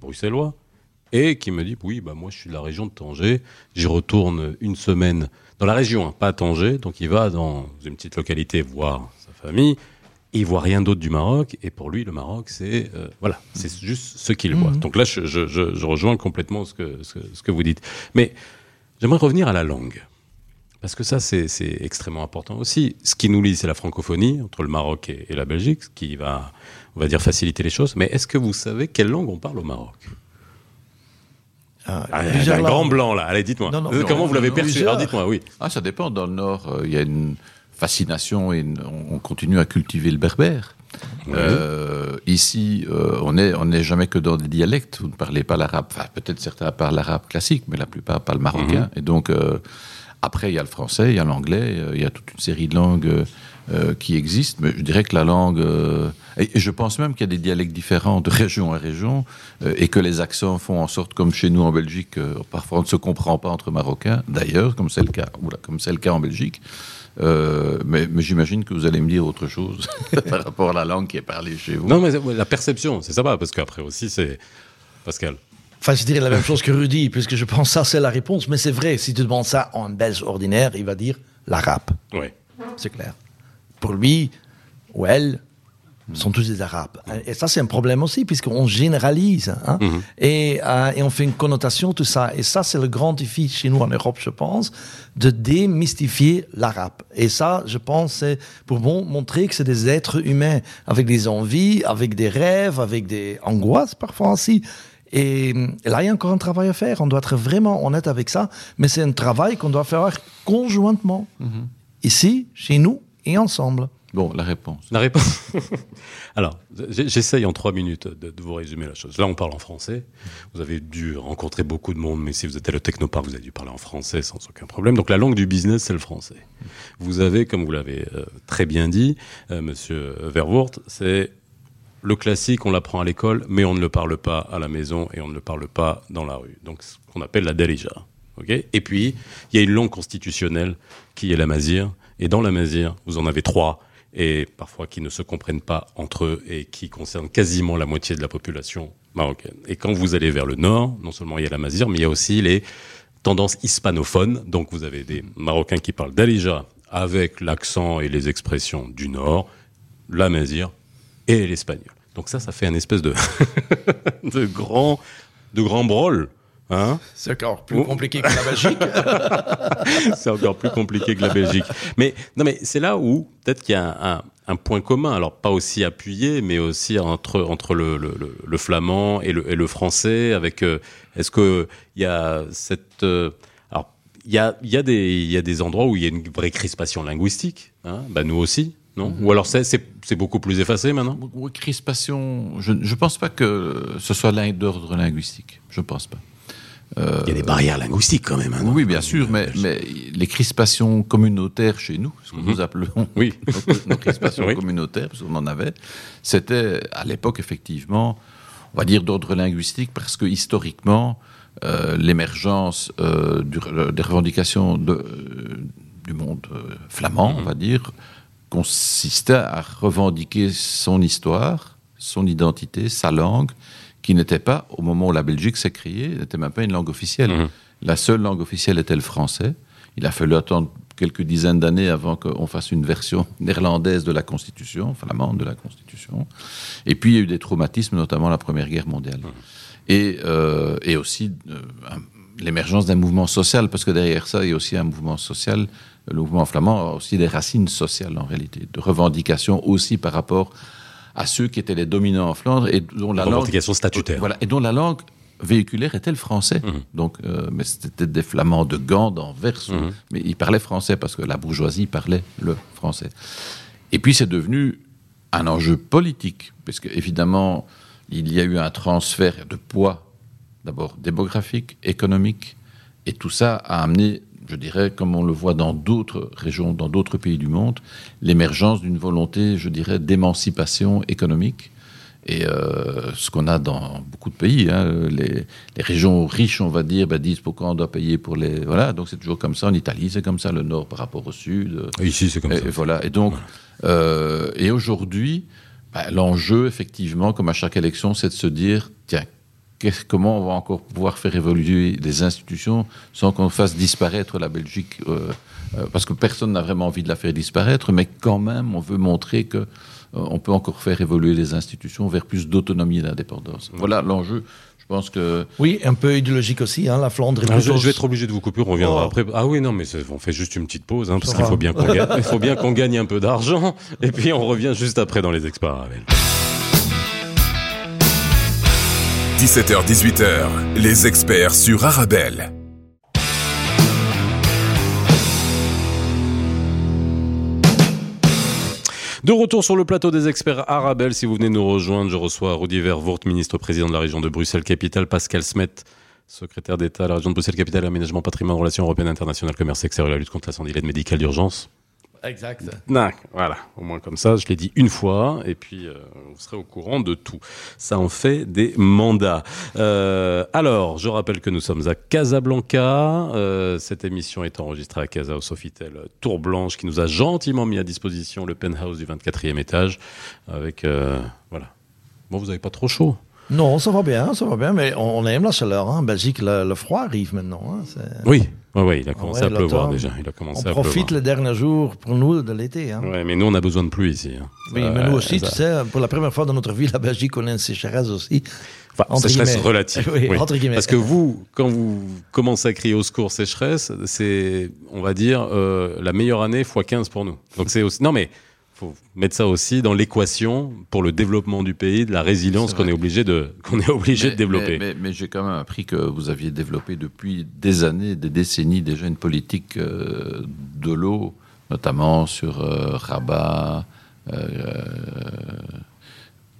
bruxellois, et qui me dit oui, bah moi je suis de la région de Tanger, j'y retourne une semaine dans la région, hein, pas à Tanger, donc il va dans une petite localité voir sa famille. Il voit rien d'autre du Maroc et pour lui le Maroc c'est euh, voilà c'est juste ce qu'il voit. Donc là je, je, je, je rejoins complètement ce que, ce, que- ce que vous dites. Mais j'aimerais revenir à la langue parce que ça c'est c'est extrêmement important aussi. Ce qui nous lie c'est la francophonie entre le Maroc et, et la Belgique, ce qui va on va dire faciliter les choses. Mais est-ce que vous savez quelle langue on parle au Maroc? Ah, ah, un grand blanc là. Allez dites-moi. Non, Comment vous l'avez perçu? Alors dites-moi oui. Ah, ça dépend. Dans le Nord, euh, il y a une fascination et on, on continue à cultiver le berbère. Euh, ici, euh, on n'est on jamais que dans des dialectes. Vous ne parlez pas l'arabe. Enfin, peut-être certains parlent l'arabe classique, mais la plupart parlent marocain. Et donc, euh, après, il y a le français, il y a l'anglais, euh, il y a toute une série de langues euh, euh, qui existent. Mais je dirais que la langue... et, je pense même qu'il y a des dialectes différents de région à région et que les accents font en sorte, comme chez nous en Belgique, parfois on ne se comprend pas entre Marocains, d'ailleurs, comme c'est le cas, comme c'est le cas en Belgique. Mais mais j'imagine que vous allez me dire autre chose par rapport à la langue qui est parlée chez vous. Non mais la perception c'est ça parce qu'après aussi c'est Pascal. Enfin, je dirais la même chose que Rudy, puisque je pense que ça, c'est la réponse. Mais c'est vrai, si tu demandes ça un Belge ordinaire, il va dire l'arabe. Oui. C'est clair. Pour lui ou elle, sont tous des arabes. Et ça, c'est un problème aussi, puisqu'on généralise. hein. et, euh, et on fait une connotation, tout ça. Et ça, c'est le grand défi chez nous en Europe, je pense, de démystifier l'arabe. Et ça, je pense, c'est pour bon, montrer que c'est des êtres humains, avec des envies, avec des rêves, avec des angoisses parfois aussi. Et, et là, il y a encore un travail à faire. On doit être vraiment honnête avec ça. Mais c'est un travail qu'on doit faire conjointement. Ici, chez nous et ensemble. Bon, la réponse. La réponse. Alors, j'essaye en trois minutes de, de vous résumer la chose. Là, on parle en français. Vous avez dû rencontrer beaucoup de monde, mais si vous êtes à le Technopark, vous avez dû parler en français sans aucun problème. Donc, la langue du business, c'est le français. Vous avez, comme vous l'avez euh, très bien dit, euh, Monsieur Verwoerd, c'est le classique, on l'apprend à l'école, mais on ne le parle pas à la maison et on ne le parle pas dans la rue. Donc, ce qu'on appelle la Darija. ok? Et puis, il y a une langue constitutionnelle qui est la Mazir Et dans la Mazir, vous en avez trois, et parfois qui ne se comprennent pas entre eux et qui concernent quasiment la moitié de la population marocaine. Et quand vous allez vers le nord, non seulement il y a la Mazir, mais il y a aussi les tendances hispanophones. Donc vous avez des Marocains qui parlent d'Alija avec l'accent et les expressions du nord, la Mazir et l'espagnol. Donc ça, ça fait un espèce de, de grand, de grand brol. Hein c'est encore plus compliqué que la Belgique. c'est encore plus compliqué que la Belgique. Mais non, mais c'est là où peut-être qu'il y a un, un, point commun. Alors pas aussi appuyé, mais aussi entre entre le, le, le flamand et le, et le français. Avec euh, est-ce que il y a cette euh, alors il y a il y a des il y a des endroits où il y a une vraie crispation linguistique. Hein bah nous aussi. Non Ou alors c'est beaucoup plus effacé maintenant Oui, crispation, je ne pense pas que ce soit d'ordre linguistique. Je ne pense pas. Euh, il y a des barrières linguistiques quand même. Hein, oui, bien sûr, mais, mais, les crispations communautaires chez nous, ce que nous mhm. appelons oui. nos, crispations communautaires, parce qu'on en avait, c'était à l'époque effectivement, on va dire d'ordre linguistique, parce que historiquement, euh, l'émergence euh, des revendications de, du monde flamand, on mhm. va dire, consistait à revendiquer son histoire, son identité, sa langue, qui n'était pas, au moment où la Belgique s'est créée, n'était même pas une langue officielle. Mhm. La seule langue officielle était le français. Il a fallu attendre quelques dizaines d'années avant qu'on fasse une version néerlandaise de la Constitution, flamande de la Constitution. Et puis il y a eu des traumatismes, notamment la Première Guerre mondiale. Mhm. Et, euh, et, aussi euh, l'émergence d'un mouvement social, parce que derrière ça, il y a aussi un mouvement social. Le mouvement flamand a aussi des racines sociales en réalité, de revendications aussi par rapport à ceux qui étaient les dominants en Flandre et dont la langue statutaire. Voilà, et dont la langue véhiculaire était le français. Mhm. Donc, euh, mais c'était des flamands de Gand, d'Anvers, mhm. mais ils parlaient français parce que la bourgeoisie parlait le français. Et puis c'est devenu un enjeu politique, parce qu'évidemment, il y a eu un transfert de poids, d'abord démographique, économique, et tout ça a amené je dirais, comme on le voit dans d'autres régions, dans d'autres pays du monde, l'émergence d'une volonté, je dirais, d'émancipation économique. Et euh, ce qu'on a dans beaucoup de pays, hein, les, régions riches, on va dire, bah, disent pourquoi on doit payer pour les. Voilà, donc c'est toujours comme ça. En Italie, c'est comme ça, le nord par rapport au sud. Ici, c'est comme et, ça. voilà. Et donc, euh, et aujourd'hui, bah, l'enjeu, effectivement, comme à chaque élection, c'est de se dire tiens, comment on va encore pouvoir faire évoluer les institutions sans qu'on fasse disparaître la Belgique euh, euh, Parce que personne n'a vraiment envie de la faire disparaître, mais quand même, on veut montrer que euh, on peut encore faire évoluer les institutions vers plus d'autonomie et d'indépendance. Voilà l'enjeu. Je pense que oui, un peu idéologique aussi. Hein, la Flandre. Ah, je, vais être obligé de vous couper. On reviendra oh. après. Ah oui, non, mais on fait juste une petite pause hein, parce qu'il faut bien qu'on gagne. Il faut bien qu'on gagne un peu d'argent. Et puis on revient juste après dans les experts. 17h-18h, les experts sur Arabelle. De retour sur le plateau des experts Arabelle, si vous venez nous rejoindre, je reçois Rudy Vervoort, ministre président de la région de Bruxelles-Capitale, Pascal Smet, secrétaire d'État à la région de Bruxelles-Capitale, aménagement, patrimoine, relations européennes, internationales, commerce extérieur la lutte contre l'incendie, l'aide médicale d'urgence. Exact. voilà, au moins comme ça, je l'ai dit une fois, et puis euh, vous serez au courant de tout. Ça en fait des mandats. Euh, alors, je rappelle que nous sommes à Casablanca. Euh, cette émission est enregistrée à Casa au Sofitel Tour Blanche, qui nous a gentiment mis à disposition le penthouse du 24e étage, avec voilà. Bon, vous n'avez pas trop chaud? Non, ça va bien, ça va bien, mais on, aime la chaleur. Hein. En Belgique, le, froid arrive maintenant. Hein. Oui, oui, il a commencé à pleuvoir déjà. Il a commencé on profite le dernier jour pour nous de l'été. Hein. Oui, mais nous, on a besoin de pluie ici. Hein. Oui, mais nous aussi, tu sais, pour la première fois dans notre vie, la Belgique, on a une sécheresse aussi. Enfin, sécheresse relative. oui, Entre guillemets. Parce que vous, quand vous commencez à crier au secours sécheresse, c'est, on va dire, euh, la meilleure année x 15 pour nous. Donc c'est aussi. Non, mais faut mettre ça aussi dans l'équation pour le développement du pays, de la résilience qu'on est obligé de qu'on est obligé de développer. Mais, j'ai quand même appris que vous aviez développé depuis des années, des décennies déjà une politique euh, de l'eau, notamment sur euh, Rabat. Euh,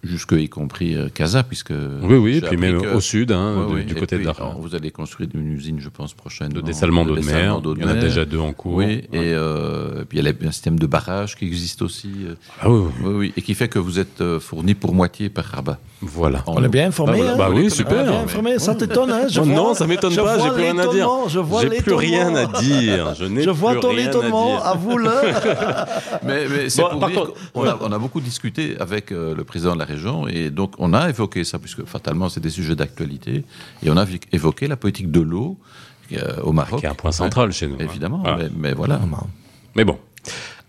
jusque y compris euh, Casa, puisque... Oui, oui, et puis même que- au sud, hein, Oui, du, oui, du et côté puis, de Vous allez construire une usine, je pense, prochainement. de dessalement d'eau de mer. Il y en a déjà deux en cours. Oui, Ouais. et, euh, et puis il y a un système de barrage qui existe aussi. euh, Ah oui, oui, oui, oui, et qui fait que vous êtes fourni pour moitié par Rabat. voilà. En On est bien informé. Bah voilà. hein Bah oui, On est super. bien informé. Ça t'étonne, hein Je Oh vois- non, ça m'étonne pas, j'ai plus rien à dire. l'étonnement, Je vois J'ai plus rien à dire. Je vois plus ton étonnement, avoue-le. Mais, mais c'est pour dire contre, qu'on a, on a beaucoup discuté avec le président de la région et donc on a évoqué ça, puisque fatalement c'est des sujets d'actualité, et on a évoqué la politique de l'eau euh, au Maroc. Qui est un point central chez nous. hein. Évidemment, Voilà. mais, mais voilà. Mais bon.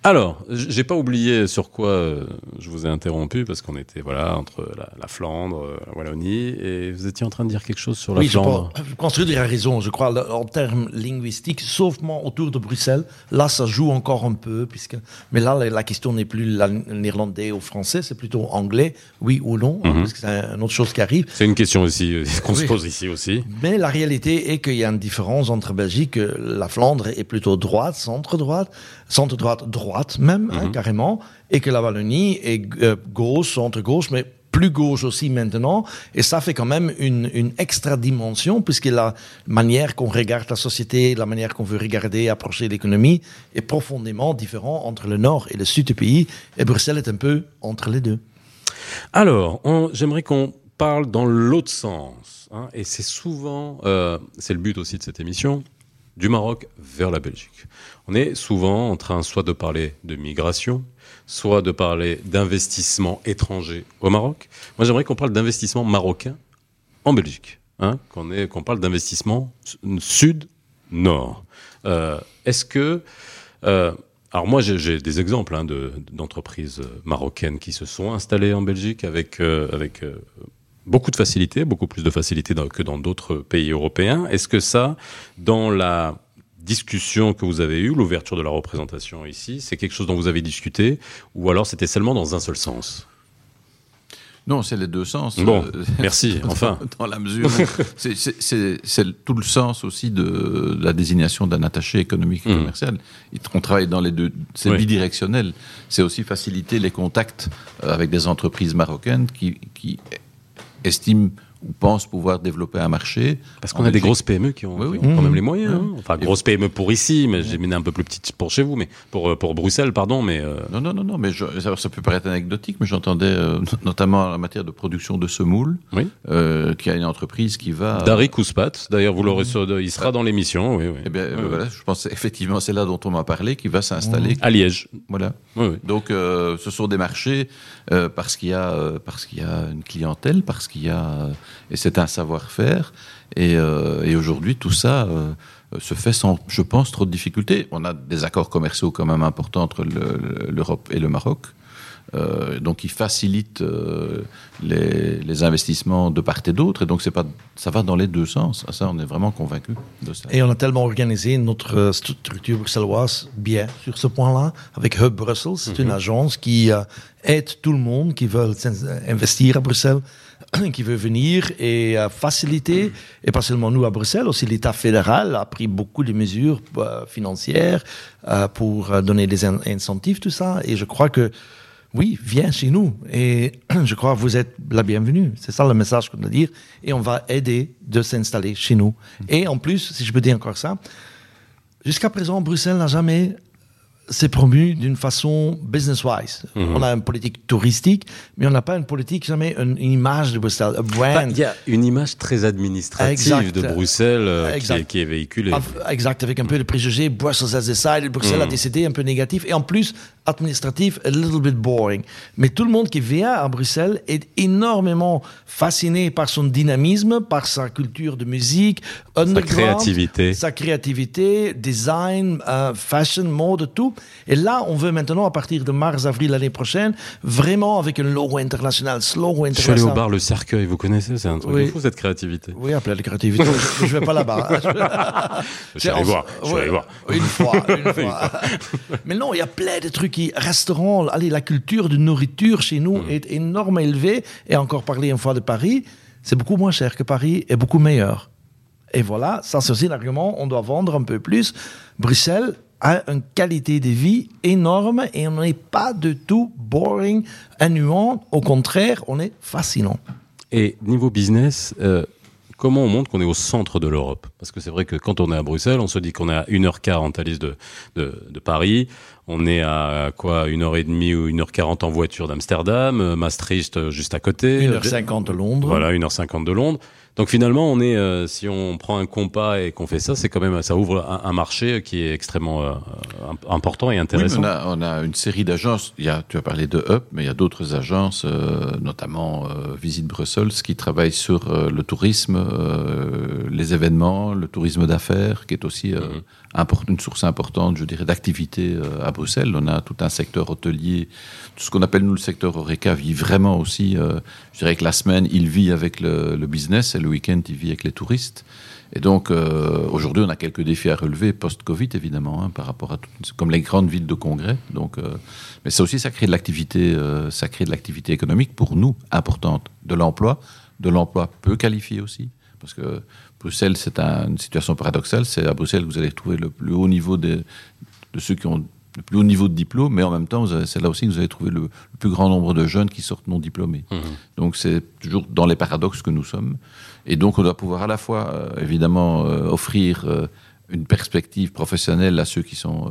Alors, j'ai pas oublié sur quoi euh, je vous ai interrompu parce qu'on était voilà entre la, la Flandre, euh, la Wallonie et vous étiez en train de dire quelque chose sur la Oui, je Flandre. pense. Construire a raison, je crois, en termes linguistiques, saufement autour de Bruxelles. Là, ça joue encore un peu, puisque. Mais là, la, la question n'est plus la- néerlandais ou français, c'est plutôt anglais, oui ou non, Mhm. parce que c'est une autre chose qui arrive. C'est une question aussi euh, qu'on se Oui. pose ici aussi. Mais la réalité est qu'il y a une différence entre Belgique, euh, la Flandre est plutôt droite, centre-droite, centre-droite, droite même, hein, Mhm. carrément, et que la Wallonie est euh, gauche, centre-gauche, mais plus gauche aussi maintenant, et ça fait quand même une, une extra dimension, puisque la manière qu'on regarde la société, la manière qu'on veut regarder, approcher l'économie, est profondément différent entre le nord et le sud du pays, et Bruxelles est un peu entre les deux. Alors, j'aimerais qu'on parle dans l'autre sens. hein, et c'est souvent, euh, c'est le but aussi de cette émission, du Maroc vers la Belgique. On est souvent en train soit de parler de migration, soit de parler d'investissement étranger au Maroc. Moi, j'aimerais qu'on parle d'investissement marocain en Belgique. Hein, qu'on parle d'investissement sud-nord. Euh, Est-ce que... euh, alors moi, j'ai des exemples hein, de- d'entreprises marocaines qui se sont installées en Belgique avec, avec euh, beaucoup de facilité, beaucoup plus de facilité dans- que dans d'autres pays européens. Est-ce que ça, dans la discussion que vous avez eue, l'ouverture de la représentation ici, c'est quelque chose dont vous avez discuté, ou alors c'était seulement dans un seul sens? Non, c'est les deux sens. Bon, Euh, merci, dans- enfin. Dans la mesure c'est- tout le sens aussi de la désignation d'un attaché économique et Mhm. commercial. On travaille dans les deux. C'est Oui. bidirectionnel. C'est aussi faciliter les contacts euh, avec des entreprises marocaines qui, qui es die ou pensent pouvoir développer un marché. Parce qu'on a des grosses PME qui ont, Oui, oui. qui ont quand même Mhm. les moyens. hein. Enfin, grosses PME pour ici, mais j'ai mis un peu plus petite pour chez vous, mais pour, euh, pour Bruxelles, pardon, mais... euh, Non, non, non, non, mais je, alors, ça peut paraître anecdotique, mais j'entendais euh, notamment en matière de production de semoule, Oui. euh, y a une entreprise qui va. Dari Kouspat, d'ailleurs, vous l'aurez sur- il sera dans l'émission, oui, oui. Eh bien, voilà, je pense effectivement c'est là dont on m'a parlé, qui va s'installer. À Liège. Voilà. Donc, ce sont des marchés parce qu'il y a parce qu'il y a une clientèle, parce qu'il y a et c'est un savoir-faire. Et, euh, aujourd'hui, tout ça euh, se fait sans, je pense, trop de difficultés. On a des accords commerciaux quand même importants entre le- le- l'Europe et le Maroc. Euh, donc, qui facilitent euh, les, les investissements de part et d'autre. Et donc, c'est pas, ça va dans les deux sens. Ah, Ça, on est vraiment convaincu de ça. Et on a tellement organisé notre euh, structure bruxelloise bien sur ce point-là, avec Hub Brussels. C'est une agence qui aide tout le monde qui veut investir à Bruxelles, qui veut venir et faciliter, et pas seulement nous à Bruxelles, aussi l'État fédéral a pris beaucoup de mesures financières pour donner des in- incentives, tout ça. Et je crois que oui, viens chez nous. Et je crois que vous êtes la bienvenue. C'est ça le message qu'on doit dire. Et on va aider de s'installer chez nous. Et en plus, si je peux dire encore ça, jusqu'à présent, Bruxelles n'a jamais s'est promu d'une façon business-wise. Mhm. On a une politique touristique, mais on n'a pas une politique, jamais une, une image de Bruxelles, un brand. Il y a une image très administrative Exact. de Bruxelles euh, qui, est, qui est véhiculée. Exact, avec un peu de préjugés. Brussels has decided, Bruxelles a Mm. décidé, un peu négatif. Et en plus, administratif, a little bit boring. Mais tout le monde qui vient à Bruxelles est énormément fasciné par son dynamisme, par sa culture de musique, underground, créativité. Sa créativité, design, euh, fashion, mode, tout. Et là, on veut maintenant, à partir de mars, avril l'année prochaine, vraiment avec un logo international, slogan Je suis allé au international. bar Le Cercueil, vous connaissez C'est un truc Oui. de fou cette créativité. Oui, appelez la créativité. je, je vais pas là-bas. Je suis allé voir. Je ouais, voir. Une fois, une fois. Mais non, il y a plein de trucs qui restaurants. Allez, la culture de nourriture chez Mm. nous est énormément élevée. Et encore parler une fois de Paris, c'est beaucoup moins cher que Paris et beaucoup meilleur. Et voilà, ça c'est aussi l'argument. On doit vendre un peu plus. Bruxelles a une qualité de vie énorme et on n'est pas du tout boring, ennuyant. Au contraire, on est fascinant. Et niveau business, euh, comment on montre qu'on est au centre de l'Europe? Parce que c'est vrai que quand on est à Bruxelles, on se dit qu'on est à 1h40 à l'île de, de, Paris, on est à quoi 1h30 ou 1h40 en voiture d'Amsterdam, euh, Maastricht euh, juste à côté. 1h50 de Londres. Voilà, 1h50 de Londres. Donc finalement, on est, euh, si on prend un compas et qu'on fait ça, c'est quand même, ça ouvre un, un, marché qui est extrêmement euh, important et intéressant. Oui, on, a, on, a, une série d'agences. Il y a, tu as parlé de Up, mais il y a d'autres agences, euh, notamment Visite Bruxelles, qui travaillent sur le tourisme, les événements, le tourisme d'affaires, qui est aussi mm -hmm. Une source importante, je dirais, d'activité à Bruxelles. On a tout un secteur hôtelier, tout ce qu'on appelle nous le secteur Oreca vit vraiment aussi. je dirais que la semaine, il vit avec le, business le week-end, il vit avec les touristes. Et donc, euh, aujourd'hui, on a quelques défis à relever post-Covid, évidemment, hein, par rapport à tout, comme les grandes villes de congrès. Donc, euh, mais ça aussi, ça crée de l'activité, euh, ça crée de l'activité économique pour nous importante, de l'emploi, de l'emploi peu qualifié aussi, parce que Bruxelles, c'est un, une situation paradoxale. C'est à Bruxelles que vous allez trouver le plus haut niveau de, de ceux qui ont le plus haut niveau de diplôme, mais en même temps, c'est là aussi que vous allez trouver le, le, plus grand nombre de jeunes qui sortent non diplômés. Mmh. Donc c'est toujours dans les paradoxes que nous sommes. Et donc on doit pouvoir à la fois, euh, évidemment, euh, offrir euh, une perspective professionnelle à ceux qui sont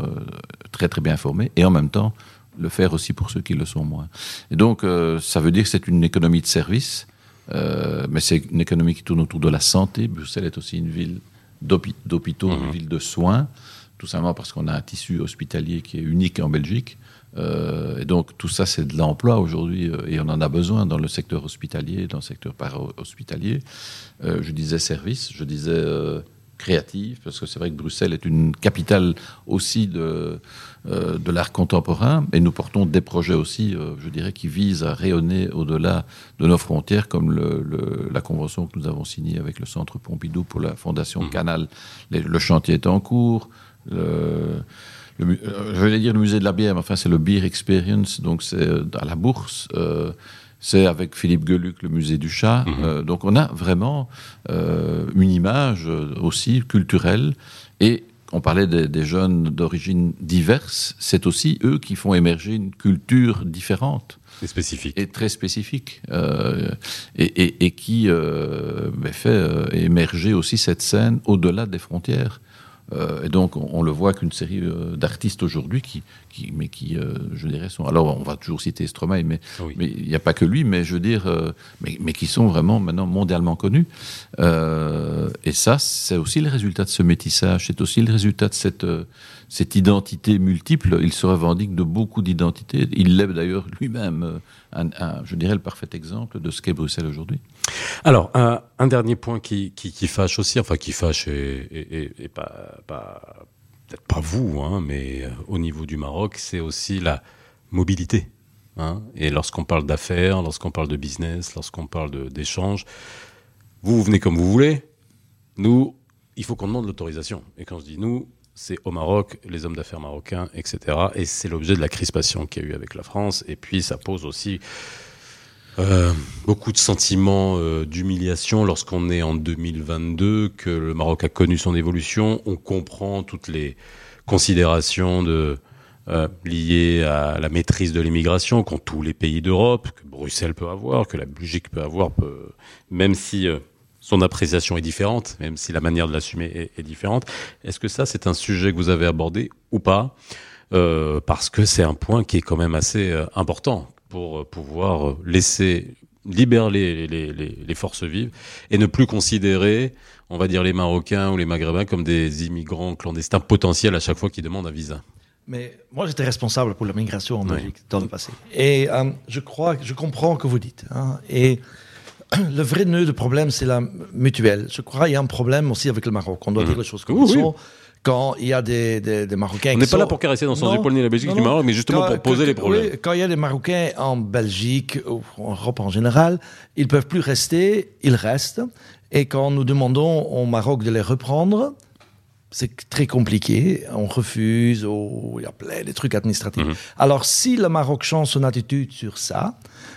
très très bien formés, et en même temps le faire aussi pour ceux qui le sont moins. Et donc ça veut dire que c'est une économie de service, euh, mais c'est une économie qui tourne autour de la santé. Bruxelles est aussi une ville d'hôpitaux, mmh. une ville de soins tout simplement parce qu'on a un tissu hospitalier qui est unique en Belgique. Euh, et donc tout ça, c'est de l'emploi aujourd'hui, euh, et on en a besoin dans le secteur hospitalier, dans le secteur para-hospitalier. Euh, je disais service, je disais euh, créatif, parce que c'est vrai que Bruxelles est une capitale aussi de, euh, de l'art contemporain, et nous portons des projets aussi, euh, je dirais, qui visent à rayonner au-delà de nos frontières, comme le, le, la convention que nous avons signée avec le Centre Pompidou pour la Fondation mmh. Canal. Les, le chantier est en cours le, je vais dire le musée de la bière, mais enfin c'est le Beer Experience, donc c'est à la bourse. Euh, c'est avec Philippe Geluc, le musée du chat. -hmm. euh, donc on a vraiment euh, une image aussi culturelle. Et on parlait des, des jeunes d'origine diverse, c'est aussi eux qui font émerger une culture différente. Et spécifique. Et très spécifique. Euh, et, et, et, qui euh, fait émerger aussi cette scène au-delà des frontières. Euh, et donc, on, on le voit qu'une série euh, d'artistes aujourd'hui qui, qui, mais qui, euh, je dirais, sont. Alors, on va toujours citer Stromae, mais oui. mais il n'y a pas que lui, mais je veux dire, mais, mais qui sont vraiment maintenant mondialement connus. Et ça, c'est aussi le résultat de ce métissage. C'est aussi le résultat de cette cette identité multiple. Il se revendique de beaucoup d'identités. Il lève d'ailleurs lui-même, un, un, je dirais, le parfait exemple de ce qu'est Bruxelles aujourd'hui. Alors, un, un, dernier point qui, qui, qui, fâche aussi, enfin qui fâche et, et, et pas, peut-être pas vous, hein, mais euh, au niveau du Maroc, c'est aussi la mobilité. Hein. Et lorsqu'on parle d'affaires, lorsqu'on parle de business, lorsqu'on parle d'échanges, vous, vous venez comme vous voulez. Nous, il faut qu'on demande l'autorisation. Et quand je dis nous, c'est au Maroc, les hommes d'affaires marocains, etc. Et c'est l'objet de la crispation qu'il y a eu avec la France. Et puis, ça pose aussi euh, beaucoup de sentiments euh, d'humiliation lorsqu'on est en 2022, que le Maroc a connu son évolution. On comprend toutes les considérations euh, liées à la maîtrise de l'immigration qu'ont tous les pays d'Europe, que Bruxelles peut avoir, que la Belgique peut avoir, même si son appréciation est différente, même si la manière de l'assumer est, différente. Est-ce que ça, c'est un sujet que vous avez abordé ou pas? Parce que c'est un point qui est quand même assez important pour pouvoir laisser libérer les, les, les, les, forces vives et ne plus considérer, on va dire, les Marocains ou les Maghrébins comme des immigrants clandestins potentiels à chaque fois qu'ils demandent un visa. Mais moi, j'étais responsable pour la migration en Belgique oui. dans le passé. Et euh, je crois, je comprends ce que vous dites. Hein, et le vrai nœud du problème, c'est la mutuelle. Je crois qu'il y a un problème aussi avec le Maroc. On doit mmh. dire les choses comme oui, sont. Oui. Quand il y a des, des, des Marocains. On n'est pas sont... là pour caresser dans le sens du poil ni la Belgique non, ni le Maroc, mais justement quand, pour poser que, les problèmes. Oui, quand il y a des Marocains en Belgique ou en Europe en général, ils ne peuvent plus rester, ils restent. Et quand nous demandons au Maroc de les reprendre, c'est très compliqué, on refuse, oh, il y a plein de trucs administratifs. Mmh. Alors si le Maroc change son attitude sur ça,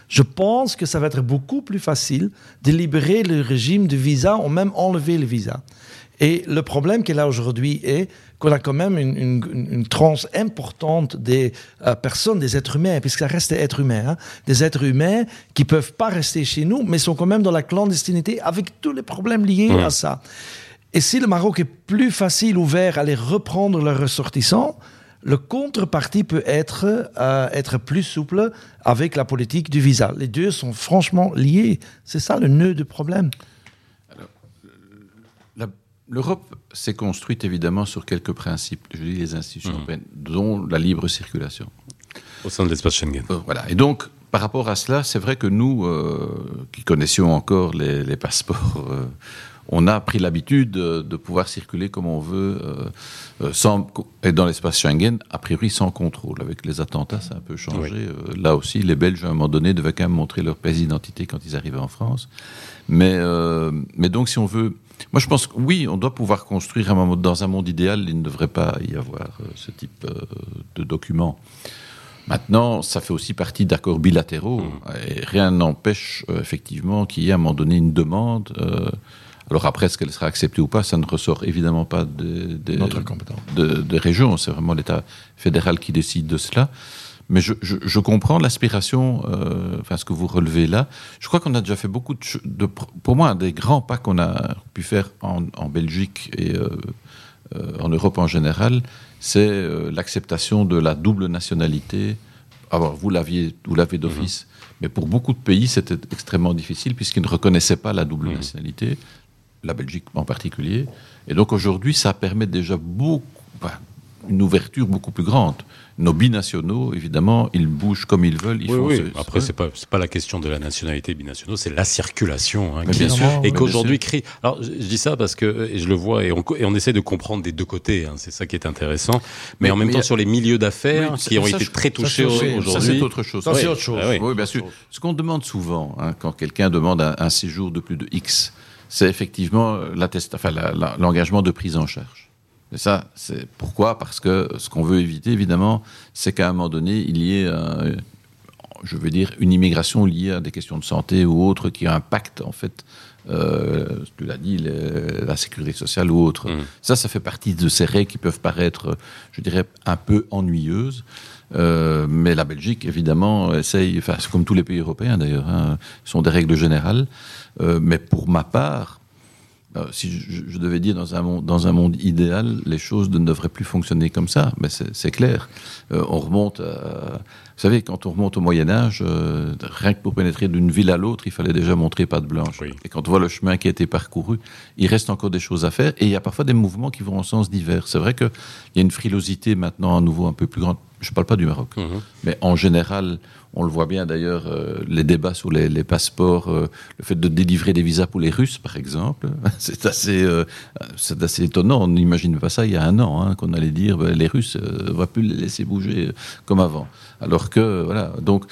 je pense que ça va être beaucoup plus facile de libérer le régime de visa ou même enlever le visa. Et le problème qu'elle a aujourd'hui est qu'on a quand même une, une, une tranche importante des euh, personnes, des êtres humains, puisque ça reste des êtres humains, hein, des êtres humains qui peuvent pas rester chez nous, mais sont quand même dans la clandestinité avec tous les problèmes liés Mmh. à ça. Et si le Maroc est plus facile, ouvert à les reprendre leurs ressortissants, le contrepartie peut être, euh, être plus souple avec la politique du visa. Les deux sont franchement liés. C'est ça le nœud du problème. La- L'Europe s'est construite évidemment sur quelques principes, je dis les institutions Mhm. européennes, dont la libre circulation. Au sein de l'espace Schengen. Euh, Voilà. Et donc, par rapport à cela, c'est vrai que nous, euh, qui connaissions encore les, les passeports, euh, on a pris l'habitude euh, de pouvoir circuler comme on veut, euh, euh, sans, et dans l'espace Schengen, a priori sans contrôle. Avec les attentats, ça a un peu changé. Euh, là aussi, les Belges, à un moment donné, devaient quand même montrer leur pièce d'identité quand ils arrivaient en France. Mais, euh, mais donc, si on veut... Moi, je pense que oui, on doit pouvoir construire un moment, dans un monde idéal, il ne devrait pas y avoir ce type de documents. Maintenant, ça fait aussi partie d'accords bilatéraux. Et rien n'empêche, effectivement, qu'il y ait à un moment donné une demande. Alors après, est-ce qu'elle sera acceptée ou pas, ça ne ressort évidemment pas des, des- Notre compétence. de- des régions. C'est vraiment l'État fédéral qui décide de cela. Mais je, je- je comprends l'aspiration, euh, enfin ce que vous relevez là. Je crois qu'on a déjà fait beaucoup de, de Pour moi, un des grands pas qu'on a pu faire en, en Belgique et euh, euh, en Europe en général, c'est l'acceptation de la double nationalité. Alors, vous l'aviez, vous l'avez d'office, mais pour beaucoup de pays, c'était extrêmement difficile puisqu'ils ne reconnaissaient pas la double nationalité, la Belgique en particulier. Et donc aujourd'hui, ça permet déjà beaucoup, une ouverture beaucoup plus grande. Nos binationaux, évidemment, ils bougent comme ils veulent. Ils Oui, font oui. ce- Après, ce- c'est pas, pas la question de la nationalité binationaux, c'est la circulation. hein, qui- bien sûr. Et qu'aujourd'hui, crie. Alors, je, je dis ça parce que et je le vois et on, et on essaie de comprendre des deux côtés. hein, c'est ça qui est intéressant. Mais, Mais- en même mais temps, a- sur les milieux d'affaires Oui, qui ont ça, été très touchés c'est- au- Ça, c'est aujourd'hui. autre chose. Ça, c'est autre chose. Ah oui. Oui, bien sûr. Ce qu'on demande souvent, hein, quand quelqu'un demande un, un séjour de plus de X, c'est effectivement euh, enfin, l'engagement de prise en charge. Et ça, c'est pourquoi? Parce que ce qu'on veut éviter, évidemment, c'est qu'à un moment donné, il y ait, je veux dire, une immigration liée à des questions de santé ou autres qui impactent, en fait, euh, tu l'as dit, les- la sécurité sociale ou autre. Mhm. Ça, ça fait partie de ces règles qui peuvent paraître, je dirais, un peu ennuyeuses. Euh, mais la Belgique, évidemment, essaye, enfin, c'est comme tous les pays européens d'ailleurs, hein, sont des règles générales. Euh, mais pour ma part, euh, si je, je devais dire dans un, monde, dans un monde idéal, les choses ne devraient plus fonctionner comme ça. Mais c'est clair. On remonte, à- vous savez, quand on remonte au Moyen Âge, euh, rien que pour pénétrer d'une ville à l'autre, il fallait déjà montrer patte blanche. Oui. Et quand on voit le chemin qui a été parcouru, il reste encore des choses à faire. Et il y a parfois des mouvements qui vont en sens divers. C'est vrai qu'il y a une frilosité maintenant à nouveau un peu plus grande. Je ne parle pas du Maroc. Mhm. Mais en général, on le voit bien d'ailleurs, euh, les débats sur les, les passeports, euh, le fait de délivrer des visas pour les Russes, par exemple, c'est assez, euh, c'est assez étonnant. On n'imagine pas ça il y a un an, hein, qu'on allait dire ben, les Russes, on va plus les laisser bouger comme avant. Alors que, voilà, donc,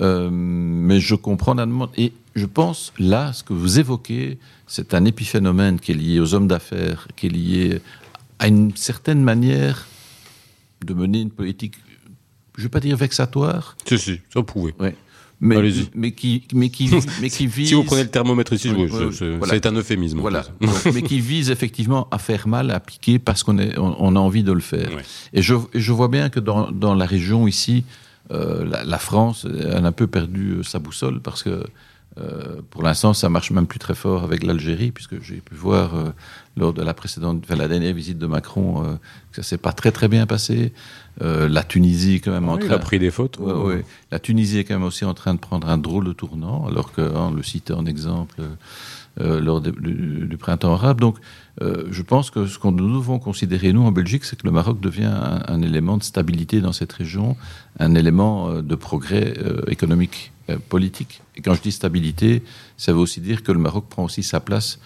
mais je comprends la demande. Et je pense, là, ce que vous évoquez, c'est un épiphénomène qui est lié aux hommes d'affaires, qui est lié à une certaine manière de mener une politique, je ne vais pas dire vexatoire, Si, si, ça vous pouvez. Ouais. Mais, mais qui, mais qui, mais qui vise. Si vous prenez le thermomètre ici, Oui, oui, oui, c'est- voilà. un euphémisme. Voilà. Donc, mais qui vise effectivement à faire mal, à piquer parce qu'on on, on a envie de le faire. Et je, je vois bien que dans, dans la région ici, euh, la, la France, elle a un peu perdu euh, sa boussole parce que euh, pour l'instant, ça marche même plus très fort avec l'Algérie, puisque j'ai pu voir euh, lors de la précédente, enfin, la dernière visite de Macron, euh, que ça s'est pas très très bien passé. La Tunisie, quand même, en Il train. a pris des fautes. Ouais, ouais. La Tunisie est quand même aussi en train de prendre un drôle de tournant, alors qu'on le citait en exemple lors de- du, du printemps arabe. Donc, je pense que ce que nous devons considérer, nous, en Belgique, c'est que le Maroc devient un, un élément de stabilité dans cette région, un élément de progrès économique, politique. Et quand je dis stabilité, ça veut aussi dire que le Maroc prend aussi sa place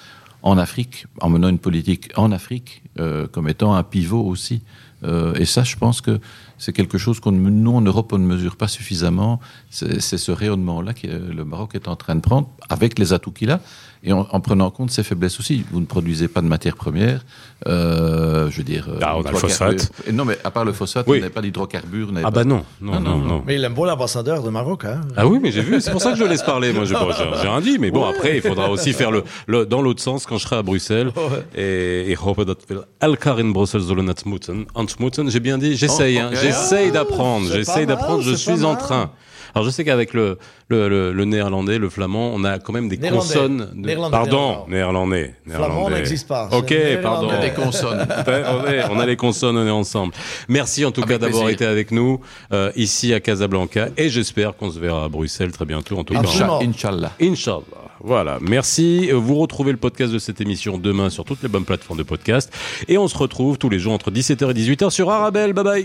en Afrique, en menant une politique en Afrique, euh, comme étant un pivot aussi Euh, et ça, je pense que c'est quelque chose qu'on nous en Europe on ne mesure pas suffisamment. C'est ce rayonnement-là que le Maroc est en train de prendre avec les atouts qu'il a et en, en, prenant en compte ses faiblesses aussi. Vous ne produisez pas de matières premières, euh, je veux dire. Ah, on a le phosphate. Et non, mais à part le phosphate, Oui. vous n'avez pas d'hydrocarbures. Ah pas- bah non, non, non, Non, non, non. Mais il est un bon ambassadeur de Maroc. Hein. Ah oui, mais j'ai vu, c'est pour ça que je laisse parler. Moi, j'ai rien dit, mais bon, après, il faudra aussi faire le, le- dans l'autre sens quand je serai à Bruxelles. Et, et hope that will elkaar in Brussels zullen het moeten. Ontmoeten, j'ai bien dit, j'essaye, Oh, hein. J'essaye d'apprendre, c'est j'essaye d'apprendre, je suis en train. Alors, je sais qu'avec le, le, le, le néerlandais, le flamand, on a quand même des Néerlandais. consonnes. de- Néerlandais, Pardon, néerlandais. néerlandais. Flamand n'existe pas. Ok, pardon. Y a des consonnes. on, on a les consonnes, on est ensemble. Merci en tout Avec cas d'avoir été avec nous euh, ici à Casablanca et j'espère qu'on se verra à Bruxelles très bientôt. En tout cas, Absolument. Inch'Allah. Inch'Allah. Voilà, merci. Vous retrouvez le podcast de cette émission demain sur toutes les bonnes plateformes de podcast. Et on se retrouve tous les jours entre 17h et 18h sur Arabelle. Bye bye.